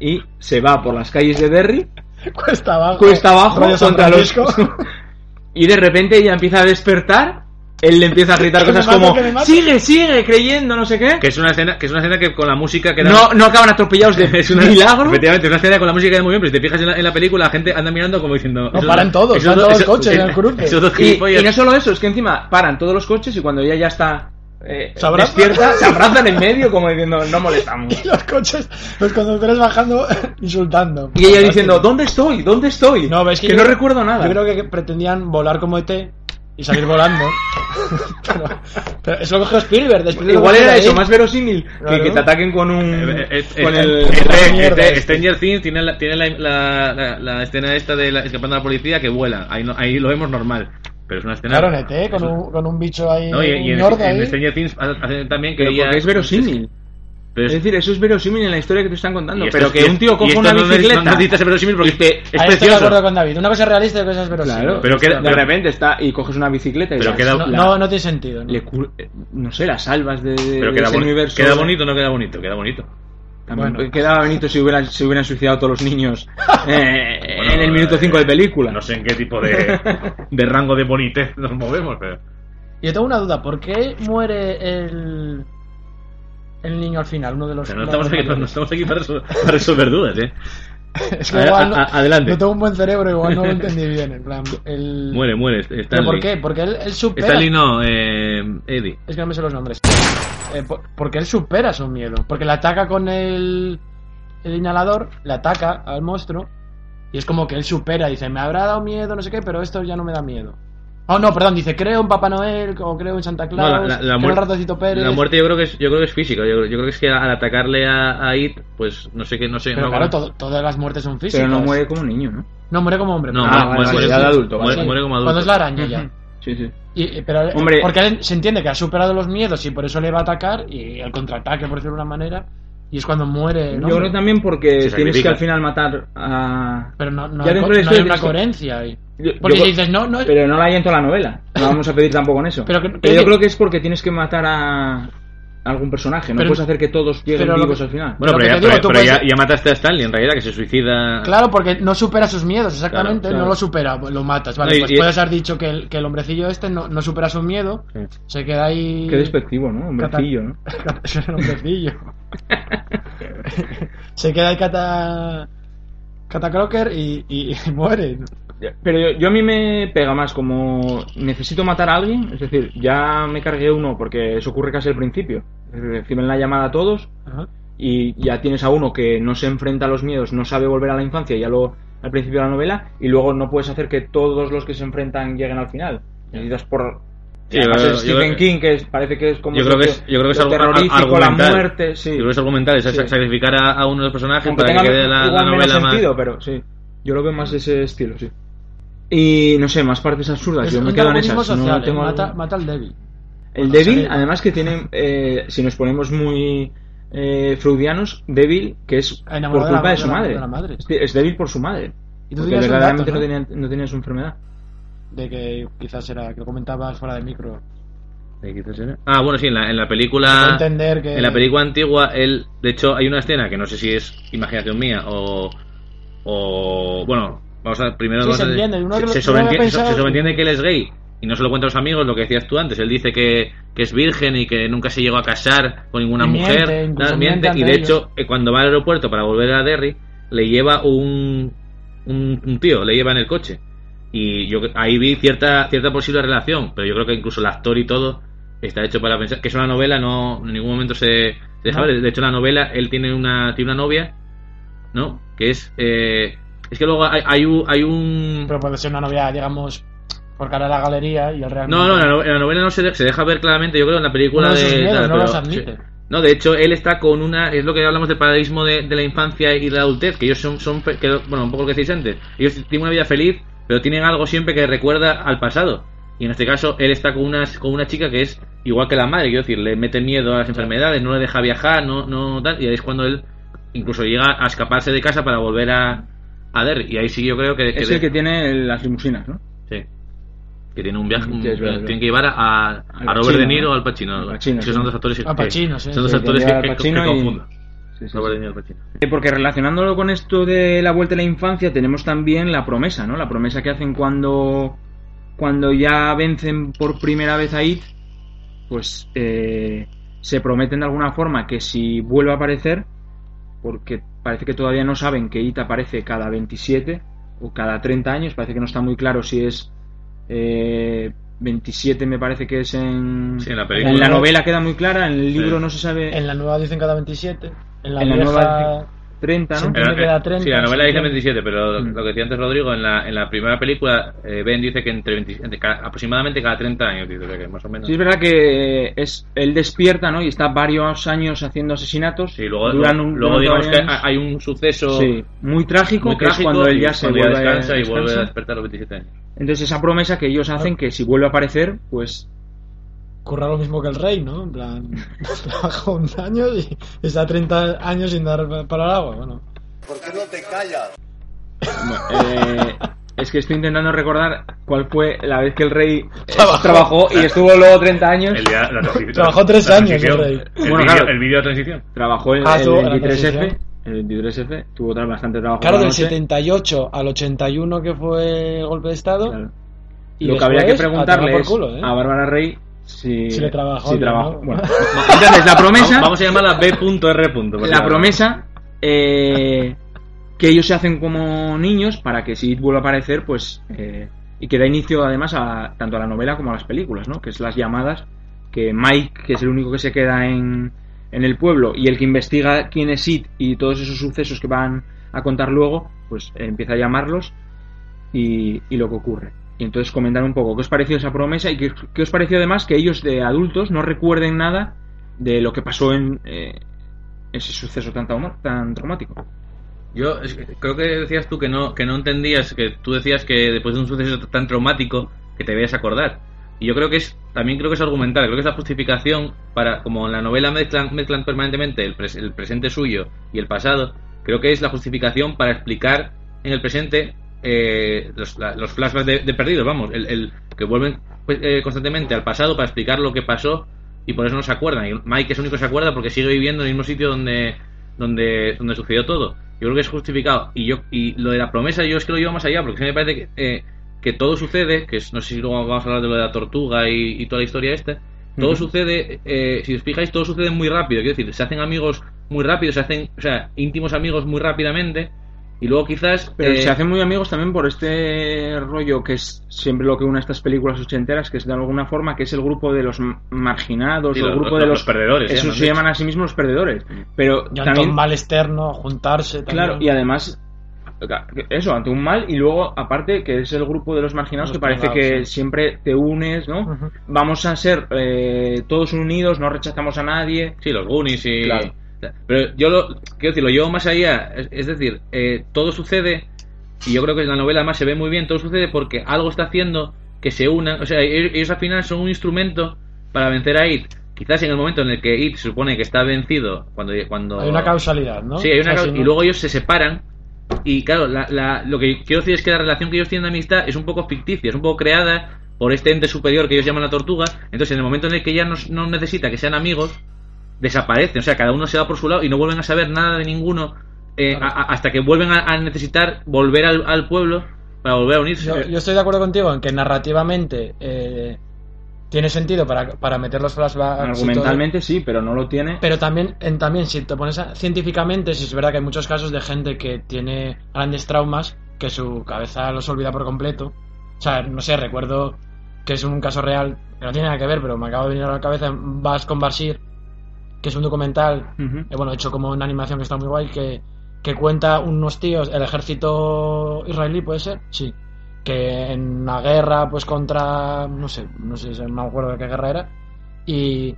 y se va por las calles de Derry, Cuesta abajo. cuesta abajo contra los... Y de repente ella empieza a despertar, él le empieza a gritar cosas como sigue, sigue, creyendo, no sé qué. Que es una escena que, es una escena que con la música queda. No, no acaban atropellados de es una, milagro. Efectivamente, es una escena con la música queda muy bien, pero si te fijas en la, en la película, la gente anda mirando como diciendo. No, paran dos- todos, dos- todos los coches en el cruce. Esos dos Y, no solo eso, es que encima paran todos los coches y cuando ella ya está eh, despierta, se abrazan en medio como diciendo no molestamos. Y los coches, los conductores bajando, insultando. Y ella diciendo, ¿dónde estoy? ¿Dónde estoy? No, ves que, que yo- no recuerdo nada. Yo creo que pretendían volar como ET y salir volando. pero, pero eso lo cogió Spielberg. de Spielberg Igual era eso, ahí. más verosímil que, Claro. que te ataquen con un... Eh, eh, eh, con eh, el... este. Stranger Things tiene, la, tiene la, la, la- la escena esta de la, escapando a la policía que vuela. Ahí, no, ahí lo vemos normal. Pero es una escena. Claro, en ET, con un, con un bicho ahí. No, y, y en, en. Stranger Things hacen también que Pero ella- es verosímil. Pero Es decir, eso es verosímil en la historia que te están contando. Pero es- que un tío coja una no bicicleta... No necesita ser verosímil porque y te- es Ahí estoy de precioso. acuerdo con David. Una cosa es realista y otra cosa es verosímil. Claro, Pero queda- de repente está y coges una bicicleta y Pero la- queda- No, la- no, no tiene sentido. ¿no? le cu- eh, no sé, las salvas de, Pero de queda, ese boni- universo. queda bonito o no queda bonito, queda bonito. También Bueno. Quedaba bonito si hubieran, se hubieran suicidado todos los niños eh, Bueno, en el minuto eh, 5 de película. No sé en qué tipo de, de rango de bonitez nos movemos, pero. Yo tengo una duda. ¿Por qué muere el. El niño al final? Uno de los. pero no, estamos aquí, no, mayores? estamos aquí para, resol- para resolver dudas, ¿eh? Es que A- igual a- adelante. no tengo un buen cerebro, igual no lo entendí bien. En plan, el... Muere, muere. ¿Pero Stanley. por qué? Porque él, él supera. Stanley no, eh, Eddie. Es que no me sé los nombres. Eh, por- porque él supera su miedo. Porque le ataca con el, el inhalador, le ataca al monstruo. Y es como que él supera, dice, me habrá dado miedo, no sé qué, pero esto ya no me da miedo. Oh, no, perdón, dice, creo en Papá Noel, o creo en Santa Claus, No, la, la- la creo en muerte, Ratocito Pérez. la muerte yo creo que es, yo creo que es física. Yo, creo- yo creo que es que al atacarle a, a It, pues no sé qué, no sé. Pero no, claro, todo- todas las muertes son físicas. Pero no muere como un niño, ¿no? No, muere como hombre. No, pero- Ah, muere, vale, muere- vale, ya de adulto, muere- vale. muere como adulto. Cuando es la araña ya. Sí, sí. Y- pero Hombre. porque se entiende que ha superado los miedos y por eso le va a atacar y el contraataque, por decirlo de una manera, y es cuando muere. ¿no? Yo creo también porque Se tienes que al final matar a... Pero no, no Ya hay, no hay una coherencia ahí. Porque yo- si dices, no, no, Pero no la hay en toda la novela. No vamos a pedir tampoco en eso. Pero que- yo que- creo que es porque tienes que matar a algún personaje. No Pero- puedes hacer que todos lleguen vivos que- al final. Bueno, pero, ya, te digo, pero- tú pero puedes- ya, ya mataste a Stanley, en realidad, que se suicida. Claro, porque no supera sus miedos, exactamente. Claro, claro. No lo supera, lo matas. Vale, No, y- pues y- puedes haber dicho que el, que el hombrecillo este no, no supera su miedo, Sí. se queda ahí. Qué despectivo, ¿no? Hombrecillo, ¿no? Es un hombrecillo. se queda ahí Cata. Cata Crocker y, y- y muere. Pero yo, yo a mí me pega más como necesito matar a alguien, es decir, ya me cargué uno porque eso ocurre casi al principio. Reciben la llamada a todos Ajá. y ya tienes a uno que no se enfrenta a los miedos, no sabe volver a la infancia, ya lo al principio de la novela, y luego no puedes hacer que todos los que se enfrentan lleguen al final. Necesitas por Sí, yo- es yo Stephen King, que es- parece que es como Yo creo que es, yo creo que es algo terrorífico, la muerte, sí. Yo creo que es argumental, es Sí. sacrificar a, a uno de los personajes Aunque para tenga que quede la, la menos novela más. sentido, pero sí. Yo lo veo más de ese estilo, sí. Y no sé, más partes absurdas. Es yo me quedo en esas. no social, tengo eh, mata, algo- mata al débil. El Bueno, débil, además que tiene, eh, si nos ponemos muy eh, freudianos, débil, que es por Enamorado de la- culpa de, de su la- madre. de la madre. Es, es débil por su madre. Y tú Porque verdaderamente dato, no, ¿no? tenía, no tenía su enfermedad. De que quizás era, que lo comentabas fuera de micro. ¿De quizás era? Ah, bueno, sí, en la, en la película. entender que En la película antigua, él, de hecho, hay una escena que no sé si es imaginación mía o. o bueno, vamos a primero. Sí, vamos se a- entiende, uno se, sobreentiende, pensado- se sobreentiende que él es gay y no se lo cuenta a los amigos, lo que decías tú antes. Él dice que, que es virgen y que nunca se llegó a casar con ninguna miente, mujer. miente y de ellos. hecho, eh, cuando va al aeropuerto para volver a Derry, le lleva un, un, un tío, le lleva en el coche. Y yo ahí vi cierta, cierta posible relación, pero yo creo que incluso el actor y todo está hecho para pensar que es una novela, no en ningún momento se, se deja No. ver. De hecho, la novela, él tiene una, tiene una novia, ¿no? Que es. eh, es que luego hay, hay un. Hay un Pero puede ser una novia, digamos, por cara a la galería y el realmente... no, no, en la novela no se, de- se deja ver claramente, yo creo, en la película de miedos, tal, no pero- los admite. sí. No, de hecho, él está con una. Es lo que hablamos del paradigma de, de la infancia y de la adultez, que ellos son. son que, bueno, un poco lo que decís antes. Ellos tienen una vida feliz, pero tienen algo siempre que recuerda al pasado. Y en este caso, él está con una, con una chica que es igual que la madre, quiero decir, le mete miedo a las enfermedades, no le deja viajar, no, no tal. Y ahí es cuando él incluso llega a escaparse de casa para volver a, a Derry. Y ahí sí yo creo que. Es el que tiene las limusinas, ¿no? Sí. Que tiene un viaje. un- verdad. tiene que llevar a, a, Robert Pacino, De Niro o al Pacino. Al Pacino, sí. son dos actores que, Al Pacino, sí. son dos Sí, actores que que, que. Sí, sí, Robert sí. De Niro y al Pacino. Eh, Porque relacionándolo con esto de la vuelta a la infancia, tenemos también la promesa, ¿no? La promesa que hacen cuando, cuando ya vencen por primera vez a It, pues eh, se prometen de alguna forma que si vuelve a aparecer, porque parece que todavía no saben que It aparece cada 27 o cada 30 años, parece que no está muy claro si es eh, 27 me parece que es en, Sí, en la en película. la novela queda muy clara, en el libro Sí. no se sabe En la nueva dicen cada 27. En la, En la vieja... nueva 30, ¿no? Que da 30, sí, la novela dice claro. 27, pero lo, Mm. lo que decía antes Rodrigo, en la, en la primera película, eh, Ben dice que entre, 20 entre cada- aproximadamente cada 30 años, dice, o sea que más o menos. Sí, es verdad que es él despierta, ¿no? Y está varios años haciendo asesinatos. Sí, luego, duran luego, un- luego digamos que años. hay un suceso Sí, muy trágico, muy que es trágico cuando él y ya se vuelve descansa y descansa. vuelve a despertar a los 27 años. Entonces esa promesa que ellos hacen que si vuelve a aparecer, pues Curra lo mismo que el rey, ¿no? En plan, trabaja un año y está 30 años sin dar para el agua. Bueno, ¿Por qué no te callas? eh, es que estoy intentando recordar cuál fue la vez que el rey eh, Trabajó. trabajó y estuvo luego 30 años. El día- la Trabajó la tres años transición. el rey. El Bueno, claro. el vídeo de transición. Trabajó el, Ah, el tuvo la 23F. transición. El 23F tuvo bastante trabajo. claro, del noche. 78 al 81 que fue el golpe de Estado. Claro. Y Lo que habría que preguntarle es culo, ¿eh? a Bárbara Rey si, Si le trabajó si. ¿no? Bueno, entonces la promesa, Vamos, vamos a llamarla B.R. la promesa eh, que ellos se hacen como niños para que si It vuelve a aparecer, pues eh, y que da inicio además a tanto a la novela como a las películas, ¿no? Que es las llamadas que Mike, que es el único que se queda en, en el pueblo y el que investiga quién es It y todos esos sucesos que van a contar luego, pues eh, empieza a llamarlos y, y lo que ocurre. Y entonces comentar un poco qué os pareció esa promesa y qué, qué os pareció además que ellos de adultos no recuerden nada de lo que pasó en eh, ese suceso tan, tan traumático. Yo creo que decías tú que no, que no entendías, que tú decías que después de un suceso tan traumático que te debías acordar. Y yo creo que es, también creo que es argumental, creo que es la justificación para, como en la novela mezclan, mezclan permanentemente el, el presente suyo y el pasado, creo que es la justificación para explicar en el presente eh, los, la- los flashbacks de, de perdidos, vamos, el, el que vuelven pues, eh, constantemente al pasado para explicar lo que pasó y por eso no se acuerdan. Y Mike es el único que se acuerda porque sigue viviendo en el mismo sitio donde, donde, donde sucedió todo. Yo creo que es justificado. Y yo y lo de la promesa yo es que lo llevo más allá, porque sí me parece que, eh, que todo sucede, que es- no sé si luego vamos a hablar de lo de la tortuga y, y toda la historia esta, todo sucede, eh, si os fijáis, todo sucede muy rápido, quiero decir, se hacen amigos muy rápido, se hacen, o sea, íntimos amigos muy rápidamente, y luego quizás... Pero eh, se hacen muy amigos también por este rollo que es siempre lo que une a estas películas ochenteras, que es de alguna forma que es el grupo de los marginados Sí, o el grupo los- de los los, perdedores, se Eso llaman, se llaman a sí mismos los perdedores. Pero Y ante también un mal externo, juntarse. También. Claro, y además, eso, ante un mal, y luego, aparte, que es el grupo de los marginados, Los que parece que sí. siempre te unes, ¿no? Vamos a ser eh, todos unidos, no rechazamos a nadie. Sí, los Goonies y... Claro. Pero yo lo, quiero decir, lo llevo más allá. Es, es decir, eh, todo sucede, y yo creo que en la novela además se ve muy bien, todo sucede porque algo está haciendo que se unan. O sea, ellos, ellos al final son un instrumento para vencer a It. Quizás en el momento en el que It se supone que está vencido, cuando... cuando Hay una causalidad, ¿no? Sí, hay una O sea, y luego ellos se separan. Y claro, la- la- lo que quiero decir es que la relación que ellos tienen de amistad es un poco ficticia, es un poco creada por este ente superior que ellos llaman la tortuga. Entonces, en el momento en el que ya no, no necesita que sean amigos, desaparecen. O sea, cada uno se va por su lado y no vuelven a saber nada de ninguno eh, a- hasta que vuelven a, a necesitar volver al, al pueblo para volver a unirse. Yo, yo estoy de acuerdo contigo en que narrativamente eh, tiene sentido para, para meter los flashbacks. Argumentalmente sí, pero no lo tiene. Pero también, en, también si te pones a- científicamente, si es verdad que hay muchos casos de gente que tiene grandes traumas que su cabeza los olvida por completo. O sea, no sé, recuerdo que es un caso real, que no tiene nada que ver, pero me acaba de venir a la cabeza Vas con Bashir, que es un documental, eh, bueno, hecho como una animación que está muy guay, que, que cuenta unos tíos, el ejército israelí, ¿puede ser? Sí. Que en una guerra, pues contra, no sé, no sé, no me acuerdo de qué guerra era, y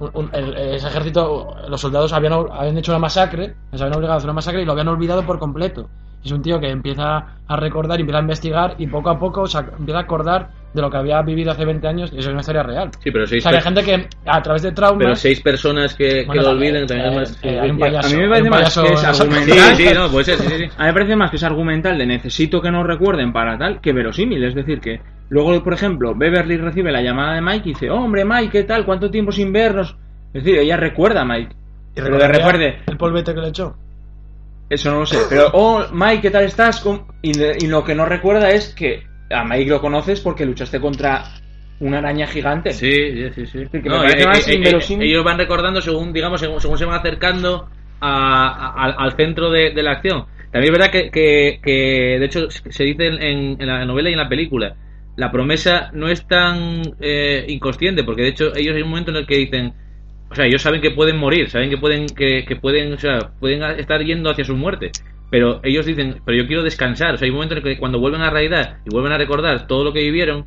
un- un- el- ese ejército, los soldados habían, habían hecho una masacre, les habían obligado a hacer una masacre y lo habían olvidado por completo. Es un tío que empieza a recordar, empieza a investigar y poco a poco o sea, empieza a acordar de lo que había vivido hace 20 años y eso es una historia real. Sí, pero O seis, sea, que hay gente que a través de traumas... pero seis personas que, lo también, olviden también eh, es más. eh, hay un Y a- payaso, a mí me parece más que es Sí, argumental. sí, no, ser, sí, sí, sí. A mí me parece más que es argumental de necesito que no recuerden para tal que verosímil. Es decir, que luego, por ejemplo, Beverly recibe la llamada de Mike y dice, hombre, Mike, ¿qué tal? ¿Cuánto tiempo sin vernos? Es decir, ella recuerda a Mike. y pero de recordaría recuerde, El polvete que le echó. Eso no lo sé. Pero, oh, Mike, ¿qué tal estás? Y, lo que no recuerda es que a Mike lo conoces porque luchaste contra una araña gigante. Sí, sí, sí. que No, eh, más eh, eh, ellos van recordando según, digamos, según, según se van acercando a- a- al- centro de, de la acción. También es verdad que, que, que, de hecho, se dice en, en la novela y en la película, la promesa no es tan eh, inconsciente, porque de hecho ellos hay un momento en el que dicen, o sea, ellos saben que pueden morir, saben que pueden, que, que pueden, o sea, pueden estar yendo hacia su muerte. Pero ellos dicen, pero yo quiero descansar. O sea, hay un momento en el que cuando vuelven a la realidad y vuelven a recordar todo lo que vivieron,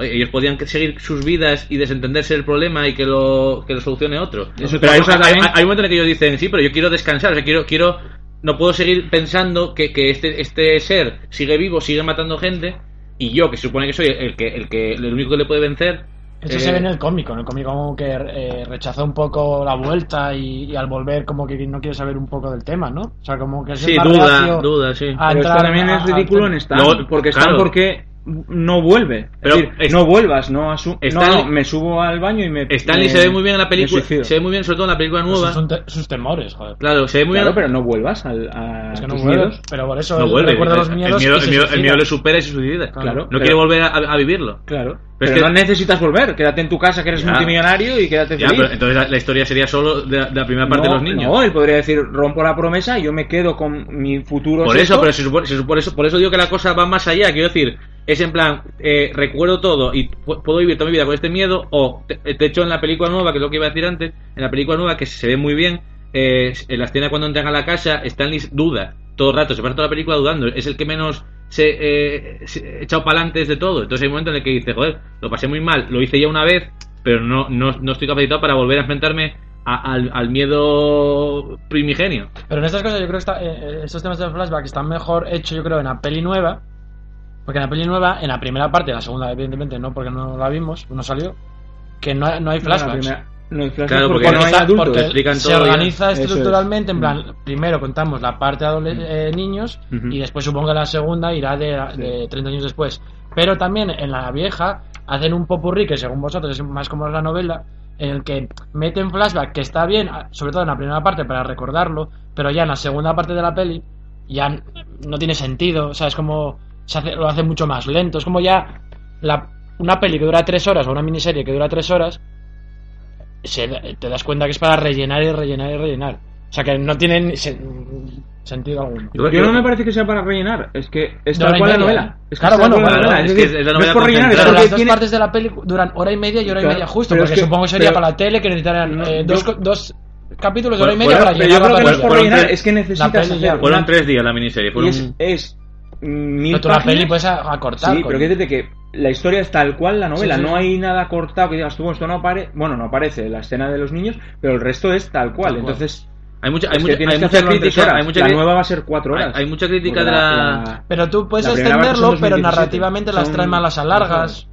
ellos podían seguir sus vidas y desentenderse del problema y que lo, que lo solucione otro. Eso pero hay, hay- hay un momento en el que ellos dicen, sí, pero yo quiero descansar, o sea, quiero, quiero, no puedo seguir pensando que, que este, este ser sigue vivo, sigue matando gente, y yo, que se supone que soy el que, el que, el único que le puede vencer. Eso eh, se ve en el cómico, en el cómico como que eh, rechazó un poco la vuelta y, y al volver como que no quiere saber un poco del tema, ¿no? O sea, como que es Sí, duda, duda, sí. Pero esto también a- es ridículo en Stan, Luego, porque Stan claro. porque no vuelve. Es Pero decir, es- no vuelvas, no asu- Stan- no, no, me subo al baño y me Stanley me- se ve muy bien en la película, se ve muy bien sobre todo en la película Pues nueva. son te- sus temores, joder. Claro, se ve muy Claro, bien. pero no vuelvas al, a Es que no tus vuelve, miedos. pero por eso no vuelve. recuerda los el, miedos miedo, y se el miedo- el miedo le supera y se suicida. Claro, no pero- quiere volver a, a vivirlo. Claro. Pero Pero, que- no necesitas volver, quédate en tu casa que eres Ya. multimillonario y quédate Ya, feliz. pero entonces la, la historia sería solo de, de la primera parte no, de los niños. No, él podría decir, rompo la promesa, yo me quedo con mi futuro. Por es eso, pero se supone, se supone- eso, por eso digo que la cosa va más allá. Quiero decir, es en plan, eh, recuerdo todo y pu- puedo vivir toda mi vida con este miedo. O, te- de hecho, en la película nueva, que es lo que iba a decir antes, en la película nueva, que se ve muy bien, eh, en la escena cuando entran a la casa, Stanley duda todo el rato, se pasa toda la película dudando. Es el que menos se, eh, se echado para adelante de todo. Entonces hay un momento en el que dice, joder, lo pasé muy mal, lo hice ya una vez, pero no, no, no estoy capacitado para volver a enfrentarme a- al, al miedo primigenio. Pero en estas cosas yo creo que está, eh, estos temas de flashback están mejor hechos, yo creo, en la peli nueva. Porque en la peli nueva, en la primera parte, en la segunda, evidentemente, no, porque no la vimos, no salió, que no, hay- no hay No, la flashbacks. no hay flashbacks Claro, porque, porque no hay está- adultos. porque explican se todo ya. organiza es. estructuralmente, en Mm. plan, primero contamos la parte de adole- eh, niños Ujú. y después supongo que la segunda irá de, de 30 años después. Pero también en la vieja hacen un popurrí que según vosotros es más como la novela, en el que meten flashback que está bien, sobre todo en la primera parte para recordarlo, pero ya en la segunda parte de la peli ya n- no tiene sentido, o sea, es como se hace, lo hace mucho más lento, es como ya la, una peli que dura tres horas o una miniserie que dura tres horas, se- te das cuenta que es para rellenar y rellenar y rellenar. O sea, que no tienen sen- sentido alguno. Yo- Yo no me parece que sea para rellenar, es que es tal cual la novela. Es que Claro, bueno, la novela, es es que decir, es la no novela es por rellenar, es Pero las dos tiene... partes de la peli duran hora y media y hora y Claro, media justo, porque es que- supongo que sería pero- para la tele que necesitarían No, eh, yo- dos, dos capítulos de hora y media bueno, para yo creo la que no es peli. que necesitas hacer Fueron tres días la miniserie. y Fueron... es, es mil Pero tú la páginas. peli puedes acortar. Sí, con- pero quiero decirte que la historia es tal cual la novela, Sí, sí. no hay nada cortado que digas tú, esto no aparece, bueno, no aparece la escena de los niños, pero el resto es tal cual, Tal cual. entonces Hay mucha, hay que mucha, hay que mucha crítica. horas. Hay mucha la nueva va a ser cuatro horas. Hay, hay mucha crítica de la... Pero tú puedes La extenderlo, pero 2017. narrativamente las Son- traes más las alargas.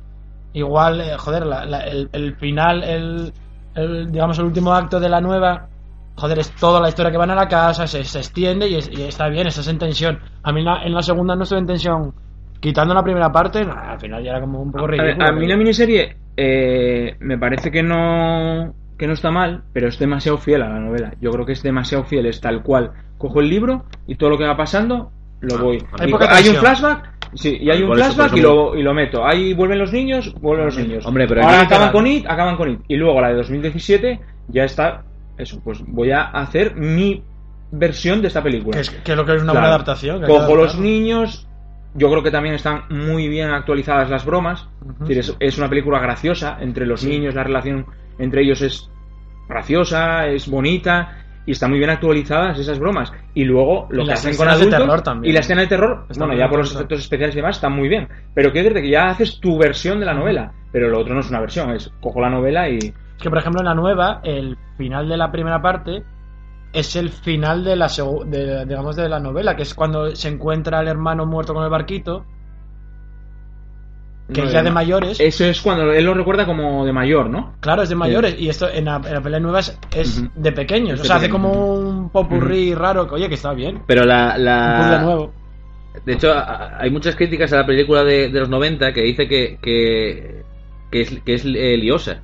Igual, eh, joder, la- la- el, el final, el, el, digamos, el último acto de la nueva, joder, es toda la historia que van a la casa, se, se extiende y, es- y está bien, estás en tensión. A mí en la, en la segunda no estoy en tensión Quitando la primera parte, al final ya era como un poco A, ridículo. a mí la miniserie eh, me parece que no que no está mal, pero es demasiado fiel a la novela. Yo creo que es demasiado fiel, es tal cual. Cojo el libro y todo lo que va pasando lo voy. Hay Y poca hay un flashback, sí, y hay un flashback y lo, y lo meto. Ahí vuelven los niños, vuelven los niños. Hombre, pero Ahora acaban con IT, acaban con IT. Y luego la de 2017 ya está. Eso, pues voy a hacer mi versión de esta película. Que es, que es lo que es una Claro. buena adaptación. que Cojo los niños. Yo creo que también están muy bien actualizadas las bromas. Es, decir, es, una película graciosa entre los niños, la relación entre ellos es graciosa, es bonita y están muy bien actualizadas esas bromas. Y luego lo Y que hacen con escenas de adultos terror también. y la escena de terror, Está bueno, ya por los efectos especiales y demás están muy bien. Pero quiero decirte que ya haces tu versión de la novela, pero lo otro no es una versión, es cojo la novela y que, por ejemplo, en la nueva, el final de la primera parte es el final de la, de, digamos, de la novela, que es cuando se encuentra el hermano muerto con el barquito, que No, es ya de mayores. Eso es cuando él lo recuerda como de mayor, ¿no? Claro, es de mayores. Y esto en la, en la pelea nueva es, de pequeños. Es o sea, hace como un popurrí raro, que oye, que está bien. Pero la, Un la, nuevo. De hecho, hay muchas críticas a la película de, de los 90 que dice que, que, que es, que es eh, liosa.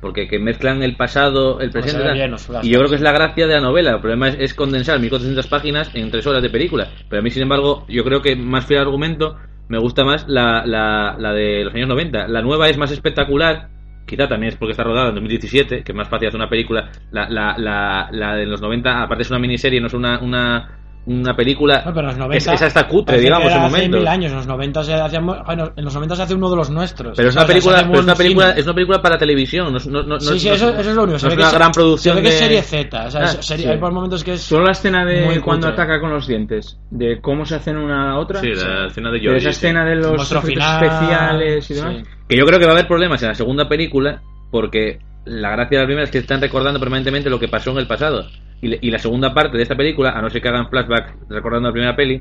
Porque que mezclan el pasado, el Pues presente. tal. bien y yo creo que es la gracia de la novela. El problema es, es condensar 1400 páginas en 3 horas de película. Pero a mí, sin embargo, yo creo que más fiel al argumento, me gusta más la, la, la de los años 90. La nueva es más espectacular. Quizá también es porque está rodada en 2017, que es más fácil hacer una película. La, la, la, la de los 90, aparte es una miniserie, no es una, una, una película. No, pero en los 90. Es, es hasta cutre, digamos, en momentos. mil años. En los 90 se hacíamos- bueno, en los 90 se hace uno de los nuestros. Pero es O sea, una película, se pero es una película, cine. es una película para televisión, no, es- no, no, Sí, sí, no eso, es- eso es lo único. no Se es una se- gran producción Se ve que es de- serie Z. O sea, Ah, es serie- sí. hay por momentos que es. Solo la escena de Muy cuando cutre. ataca con los dientes, de cómo se hacen una a otra. Sí, la escena de de Georgie, esa sí. escena de los final, especiales y demás. sí. Que yo creo que va a haber problemas en la segunda película porque la gracia de la primera es que están recordando permanentemente lo que pasó en el pasado. Y, le- y la segunda parte de esta película, a no ser que hagan flashback recordando la primera peli,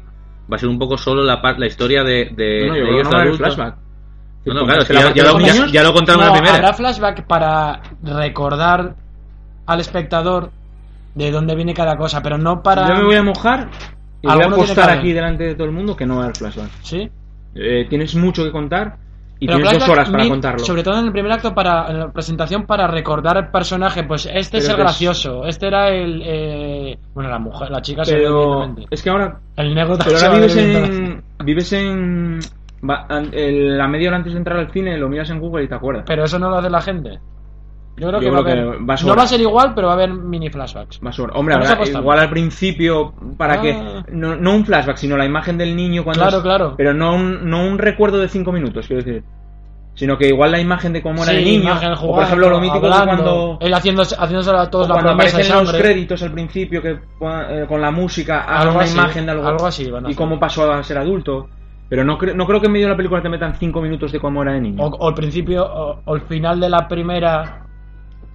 va a ser un poco solo la, la historia de, de, No, de ellos no adultos. flashback. No, claro, es que la ya, lo, ya- lo contaron en No, la primera. habrá flashback para recordar al espectador de dónde viene cada cosa, pero no para. Yo me voy a mojar y voy a apostar aquí delante de todo el mundo que no va a haber flashback. Sí. Eh, tienes mucho que contar y Pero tienes dos horas para contarlo. Sobre todo en el primer acto, para en la presentación, para recordar al personaje. Pues este es el gracioso, este era el. eh, bueno, la mujer, la chica Pero es que ahora, El negro pero ahora ve vives en, vives en va- el- la media hora antes de entrar al cine, lo miras en Google y te acuerdas. Pero eso no lo hace la gente. Yo creo Yo que, va, a creo haber- que va a no sobrar. va a ser igual, pero va a haber mini flashbacks. Más sobre- Hombre, Vamos habrá- a igual al principio, para Ah. que. No, no un flashback, sino la imagen del niño cuando. Claro, es- claro. Pero no un, no un recuerdo de cinco minutos, quiero decir. Sino que igual la imagen de cómo era Sí, el niño. imagen o por ejemplo, lo mítico de cuando. Él haciéndose, haciéndose a todos o la cuando aparecen los créditos al principio que eh, con la música haga Algo una así, imagen de algo, algo así van a y cómo pasó a ser adulto pero no, cre- no creo que en medio de la película te metan cinco minutos de cómo era de niño O, o el principio, o, o el final de la primera.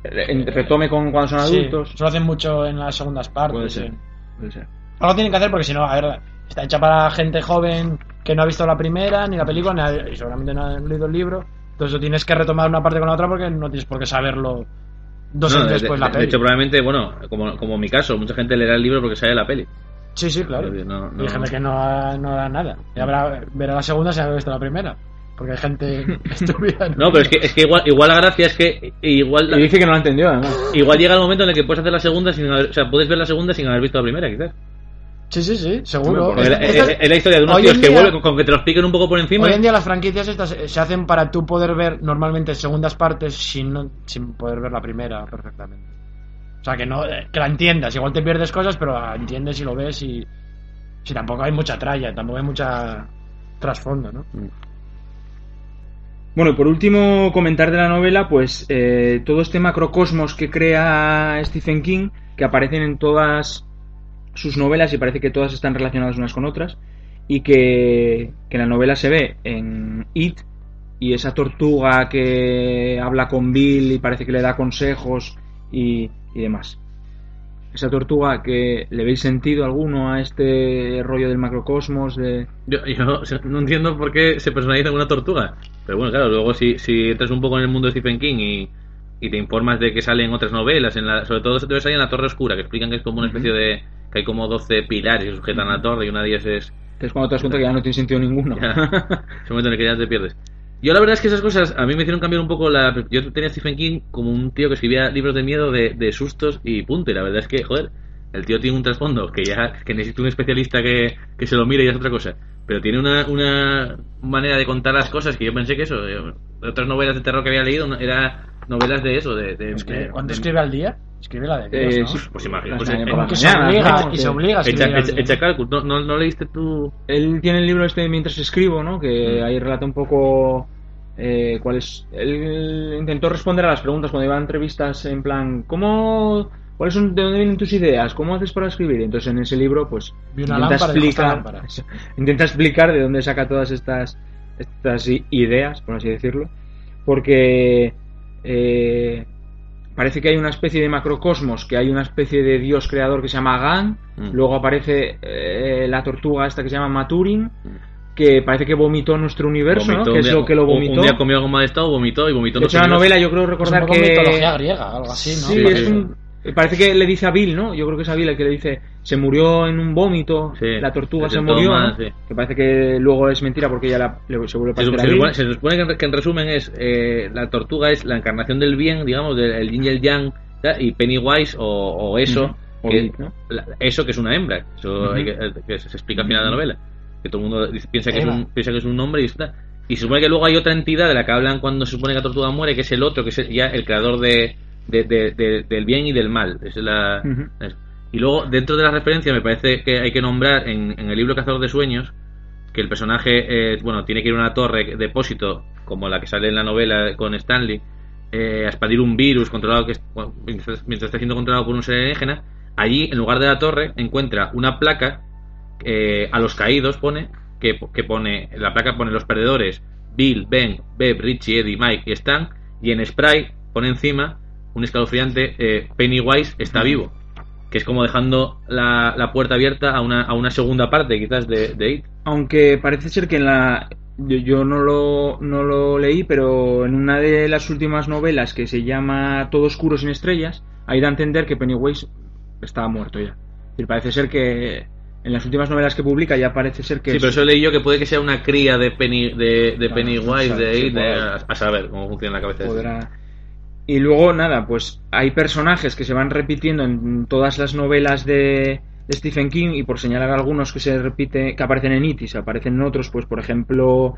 Retome con cuando son Sí, adultos eso lo hacen mucho en las segundas partes. puede ser sí. puede ser Algo tienen que hacer porque si no, a ver, está hecha para gente joven que no ha visto la primera, ni la película, ni y seguramente no ha leído el libro. Entonces tú tienes que retomar una parte con la otra porque no tienes por qué saberlo dos No, años de, después de- la de peli. hecho, probablemente, bueno, como, como en mi caso, mucha gente leerá el libro porque sale la peli. sí, sí, claro. No, no- Y hay gente que no, no da nada. Y habrá, verá la segunda si ha visto la primera. Porque hay gente estúpida. No, pero es que, es que igual, igual la gracia es que igual, y dice que no lo entendió además igual llega el momento en el que puedes hacer la segunda sin haber, o sea, puedes ver la segunda sin haber visto la primera, quizás. Sí, sí, sí, seguro. Es- Es, esto- es- es la historia de unos tíos que día- vuelven con que te lo expliquen un poco por encima. Hoy en día las franquicias estas se hacen para tú poder ver normalmente segundas partes sin, no- sin poder ver la primera perfectamente. O sea, que no eh, que la entiendas. Igual te pierdes cosas, pero la entiendes y lo ves y... Si tampoco hay mucha tralla, tampoco hay mucha trasfondo, ¿no? Bueno, y por último, comentar de la novela, pues eh, todo este macrocosmos que crea Stephen King, que aparecen en todas sus novelas y parece que todas están relacionadas unas con otras, y que, que la novela se ve en It, y esa tortuga que habla con Bill y parece que le da consejos y, y demás. Esa tortuga que le veis sentido alguno a este rollo del macrocosmos de... Yo, yo o sea, no entiendo por qué se personaliza en una tortuga. Pero bueno, claro, luego si, si entras un poco en el mundo de Stephen King y, y te informas de que salen otras novelas, en la, sobre todo debe salir en La Torre Oscura, que explican que es como una especie de... que hay como 12 pilares que sujetan la torre y una de ellas es, Que es cuando te das cuenta que ya no tiene sentido ninguno. Ya. Ese momento en el que ya te pierdes. Yo la verdad es que esas cosas a mí me hicieron cambiar un poco la... Yo tenía a Stephen King como un tío que escribía libros de miedo, de, de sustos y punto. Y la verdad es que, joder, el tío tiene un trasfondo que ya que necesita un especialista que, que se lo mire y es otra cosa. Pero tiene una, una manera de contar las cosas que yo pensé que eso, eh, otras novelas de terror que había leído, era novelas de eso, de... de, Es que, de- ¿Cuánto de- escribe al día? Escribe la de Dios, Eh, ¿no? sí, Pues imagina, Las pues, eh, que se obliga, ¿no? y se Que- obliga a Echa, echa-. ¿No, no, no leíste tú...? Él tiene el libro este mientras escribo, ¿no? Que Mm. ahí relata un poco eh, cuál es. Él intentó responder a las preguntas cuando iba a entrevistas en plan, ¿cómo, cuáles son, de dónde vienen tus ideas? ¿Cómo haces para escribir? Entonces en ese libro, pues intenta lámpara y dijo, "Esta explicar, lámpara". eso, intenta explicar de dónde saca todas estas estas i- ideas, por así decirlo, porque eh, parece que hay una especie de macrocosmos, que hay una especie de dios creador que se llama Gan, Mm. luego aparece eh, la tortuga esta que se llama Maturin, que parece que vomitó nuestro universo, ¿no? Vomitó Que un es día- lo que lo vomitó. Un día comió algo mal estado, vomitó y vomitó de hecho, la novela yo creo Es un recordar poco que... mitología griega, algo así, ¿no? Sí, es un- Parece que le dice a Bill, ¿no? Yo creo que es a Bill el que le dice, se murió en un vómito, Sí, la tortuga se murió, mal, ¿no? sí. que parece que luego es mentira porque ella la, le- se vuelve a Se, supone, se supone que, en, que en resumen es eh, la tortuga es la encarnación del bien, digamos, del el yin y el yang, ¿ya? y Pennywise o, o eso, que, Bill, ¿no? la- eso que es una hembra, eso hay que, eh, que se explica al final de la novela, que todo el mundo piensa que, es un, piensa que es un hombre y está. Y se supone que luego hay otra entidad de la que hablan cuando se supone que la tortuga muere, que es el otro, que es el- ya el creador de, de- de- de- del bien y del mal. Es la, es- Y luego, dentro de la referencia, me parece que hay que nombrar en, en el libro Cazador de Sueños que el personaje, eh, bueno, tiene que ir a una torre depósito, como la que sale en la novela con Stanley, eh, a expandir un virus controlado que es- bueno, mientras, mientras está siendo controlado por un ser alienígena. Allí, en lugar de la torre, encuentra una placa eh, a los caídos, pone, que, que pone, la placa pone los perdedores, Bill, Ben, Beb, Richie, Eddie, Mike y Stan, y en spray pone encima un escalofriante eh, Pennywise está vivo que es como dejando la, la puerta abierta a una, a una segunda parte quizás de, de It. Aunque parece ser que en la... Yo, yo no, lo, no lo leí, pero en una de las últimas novelas que se llama Todo oscuro sin estrellas, ahí da a entender que Pennywise estaba muerto ya. Decir, parece ser que en las últimas novelas que publica ya parece ser que... Sí, pero eso leí yo que puede que sea una cría de, Penny, de, de Claro, Pennywise, de It, de- a, saber cómo funciona la cabeza. podrá... Y luego, nada, pues hay personajes que se van repitiendo en todas las novelas de, de Stephen King y por señalar algunos que se repite, que aparecen en It y se aparecen en otros, pues por ejemplo,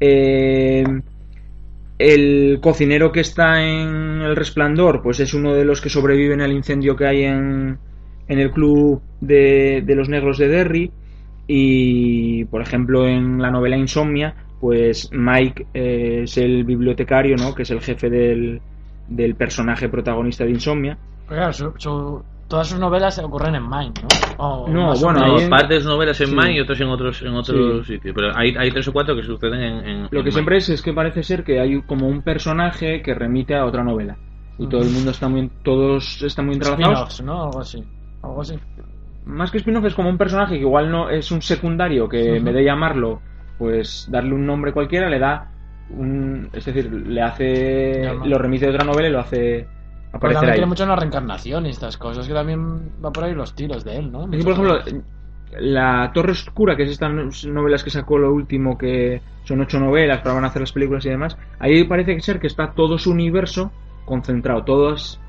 eh, el cocinero que está en El Resplandor, pues es uno de los que sobreviven al incendio que hay en, en el club de, de los negros de Derry. Y, por ejemplo, en la novela Insomnia, pues Mike eh, es el bibliotecario, ¿no? Que es el jefe del, del personaje protagonista de Insomnia. Claro, su- su- todas sus novelas ocurren en Maine, ¿no? O No, bueno. No, en- partes de sus novelas en Sí. Maine y otras en otros, en otros Sí. sitios. Pero hay, hay tres o cuatro que suceden en. en- Lo en que Maine. siempre es es que parece ser que hay como un personaje que remite a otra novela. Y todo el mundo está muy, todos están muy entrelazados. ¿no? Algo así. Algo así. Más que spin-off es como un personaje que igual no es un secundario que en vez de llamarlo, pues darle un nombre cualquiera, le da un... Es decir, le hace... Lo remite de otra novela y lo hace Pero aparecer también ahí. tiene mucho en la reencarnación y estas cosas, que también va por ahí los tiros de él, ¿no? Por ejemplo, La Torre Oscura, que es estas novelas que sacó lo último, que son ocho novelas, pero van a hacer las películas y demás, ahí parece ser que está todo su universo concentrado, todos,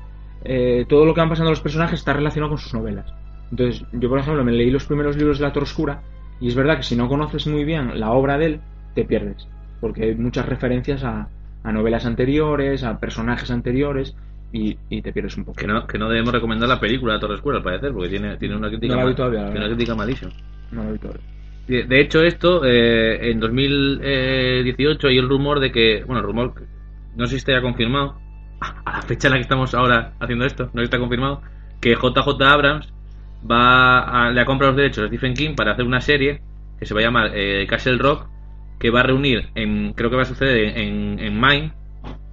eh, todo lo que van pasando los personajes está relacionado con sus novelas. Entonces, yo por ejemplo me leí los primeros libros de La Torre Oscura y es verdad que si no conoces muy bien la obra de él, te pierdes, porque hay muchas referencias a, a novelas anteriores, a personajes anteriores y, y te pierdes un poco. Que no, que no debemos recomendar la película de Torre Escuela, al parecer, porque tiene, tiene una crítica, No la vi todavía, la tiene una crítica malísima. No lo he visto. De, de hecho, esto, eh, en 2018 hay el rumor de que, bueno, el rumor, no sé si está ya confirmado, a la fecha en la que estamos ahora haciendo esto, no está confirmado, que JJ Abrams va a, le ha comprado los derechos a Stephen King para hacer una serie que se va a llamar eh, Castle Rock, que va a reunir, en, creo que va a suceder en, en Maine,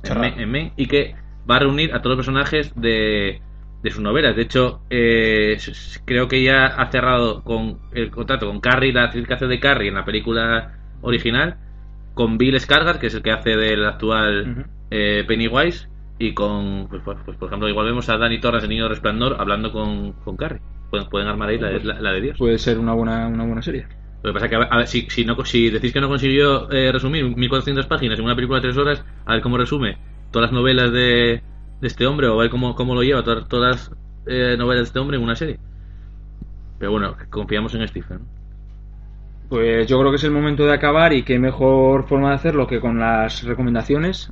en, en Maine, y que va a reunir a todos los personajes de, de sus novelas. De hecho, eh, creo que ya ha cerrado con el contrato con Carrie, la actriz que hace de Carrie en la película original, con Bill Skarsgård, que es el que hace del actual Ujú. eh, Pennywise, y con, pues, pues, pues, por ejemplo, igual vemos a Danny Torres, el niño de resplandor, hablando con, con Carrie. Pueden, pueden armar ahí la, la- la de Dios. Puede ser una buena, una buena serie. Lo que pasa es que, a ver, a ver, si, si, no, si decís que no consiguió eh, resumir 1400 páginas en una película de 3 horas, a ver cómo resume todas las novelas de, de este hombre o a ver cómo, cómo lo lleva todas, todas las eh, novelas de este hombre en una serie. Pero bueno, confiamos en Stephen. Pues yo creo que es el momento de acabar y qué mejor forma de hacerlo que con las recomendaciones.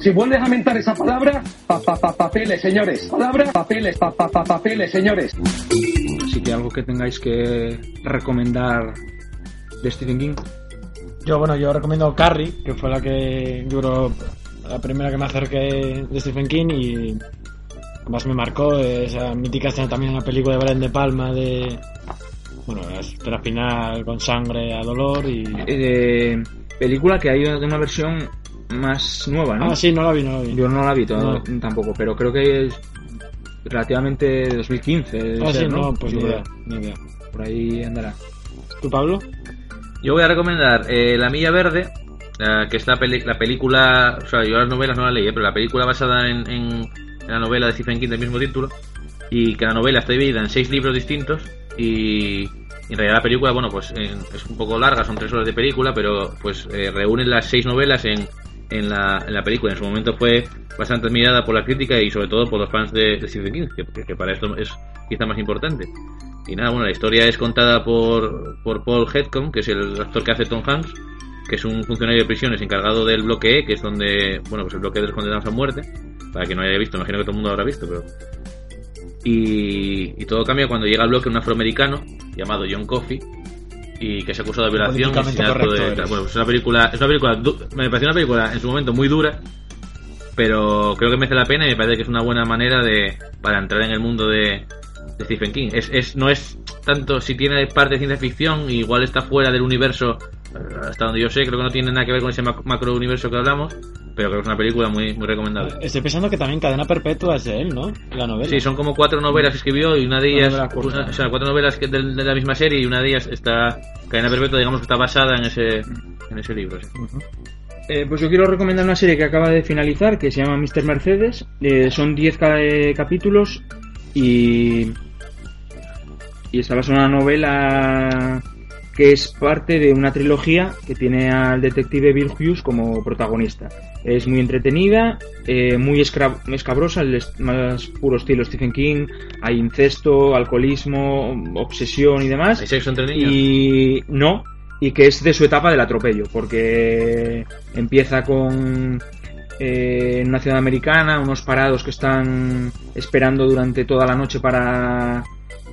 Si vuelves a mentar esa palabra, pa, pa, pa- papeles, señores. Palabra, papeles, pa, pa, pa- papeles, señores. Así que algo que tengáis que recomendar de Stephen King. Yo, bueno, yo recomiendo Carrie, que fue la que yo creo la primera que me acerqué de Stephen King y más me marcó esa mítica escena también en la película de Brian De Palma de bueno, la final con sangre a dolor y Eh, película que hay de una versión más nueva, ¿no? Ah, sí, no la vi, no la vi. Yo no la vi todo- No. tampoco, pero creo que es relativamente de 2015. debe Ah, ser, sí, no, pues Ni idea. idea, ni idea. Por ahí andará. ¿Tú, Pablo? Yo voy a recomendar eh, La Milla Verde, eh, que es la, peli- la película, o sea, yo las novelas no las leí, eh, pero la película basada en, en- en la novela de Stephen King del mismo título, y que la novela está dividida en seis libros distintos, y en realidad la película, bueno, pues en- es un poco larga, son tres horas de película, pero pues eh, reúnen las seis novelas en, en, la, en la película. En su momento fue bastante admirada por la crítica y sobre todo por los fans de, de Stephen King, que, para esto es quizá más importante. Y nada, bueno, la historia es contada por, por Paul Hedcombe, que es el actor que hace Tom Hanks, que es un funcionario de prisiones encargado del bloque E, que es donde, bueno, pues el bloque de los condenados a muerte, para que no haya visto, imagino que todo el mundo lo habrá visto, pero... Y todo cambia cuando llega al bloque un afroamericano llamado John Coffey y que es acusado de violación y correcto de- bueno, pues es una película, es una película, me pareció una película en su momento muy dura, pero creo que merece la pena y me parece que es una buena manera de para entrar en el mundo de, de Stephen King. Es, es, no es tanto si tiene parte de ciencia ficción, igual está fuera del universo, hasta donde yo sé, creo que no tiene nada que ver con ese mac- macro universo que hablamos, pero creo que es una película muy, muy recomendable. Estoy pensando que también Cadena Perpetua es de él, ¿no? La novela. Sí, son como cuatro novelas que escribió y una de ellas, una- o sea, cuatro novelas que de, de la misma serie y una de ellas está, Cadena Perpetua, digamos que está basada en ese, en ese libro. sí. Eh, pues yo quiero recomendar una serie que acaba de finalizar, que se llama Mr. Mercedes. Eh, son 10 ca- eh, capítulos y, y está basada en una novela que es parte de una trilogía que tiene al detective Bill Hughes como protagonista. Es muy entretenida, eh, muy escabrosa, el más puro estilo Stephen King. Hay incesto, alcoholismo, obsesión y demás. ¿Hay sexo entre niños? Y no, y que es de su etapa del atropello, porque empieza con eh, en una ciudad americana, unos parados que están esperando durante toda la noche para,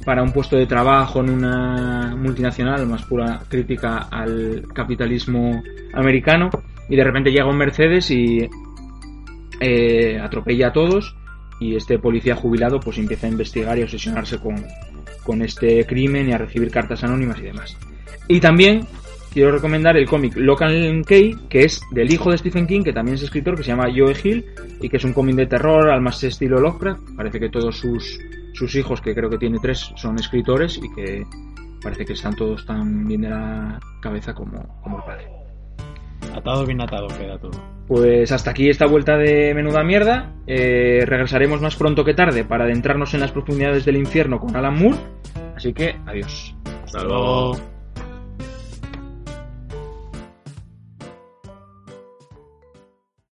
para un puesto de trabajo en una multinacional, más pura crítica al capitalismo americano, y de repente llega un Mercedes y eh, atropella a todos y este policía jubilado pues empieza a investigar y a obsesionarse con, con este crimen y a recibir cartas anónimas y demás. Y también quiero recomendar el cómic Local Key, que es del hijo de Stephen King, que también es escritor, que se llama Joe Hill, y que es un cómic de terror al más estilo Lovecraft. Parece que todos sus, sus hijos, que creo que tiene tres, son escritores y que parece que están todos tan bien de la cabeza como, como el padre. Atado bien atado queda todo. Pues hasta aquí esta vuelta de menuda mierda. Eh, regresaremos más pronto que tarde para adentrarnos en las profundidades del infierno con Alan Moore. Así que adiós. Hasta luego.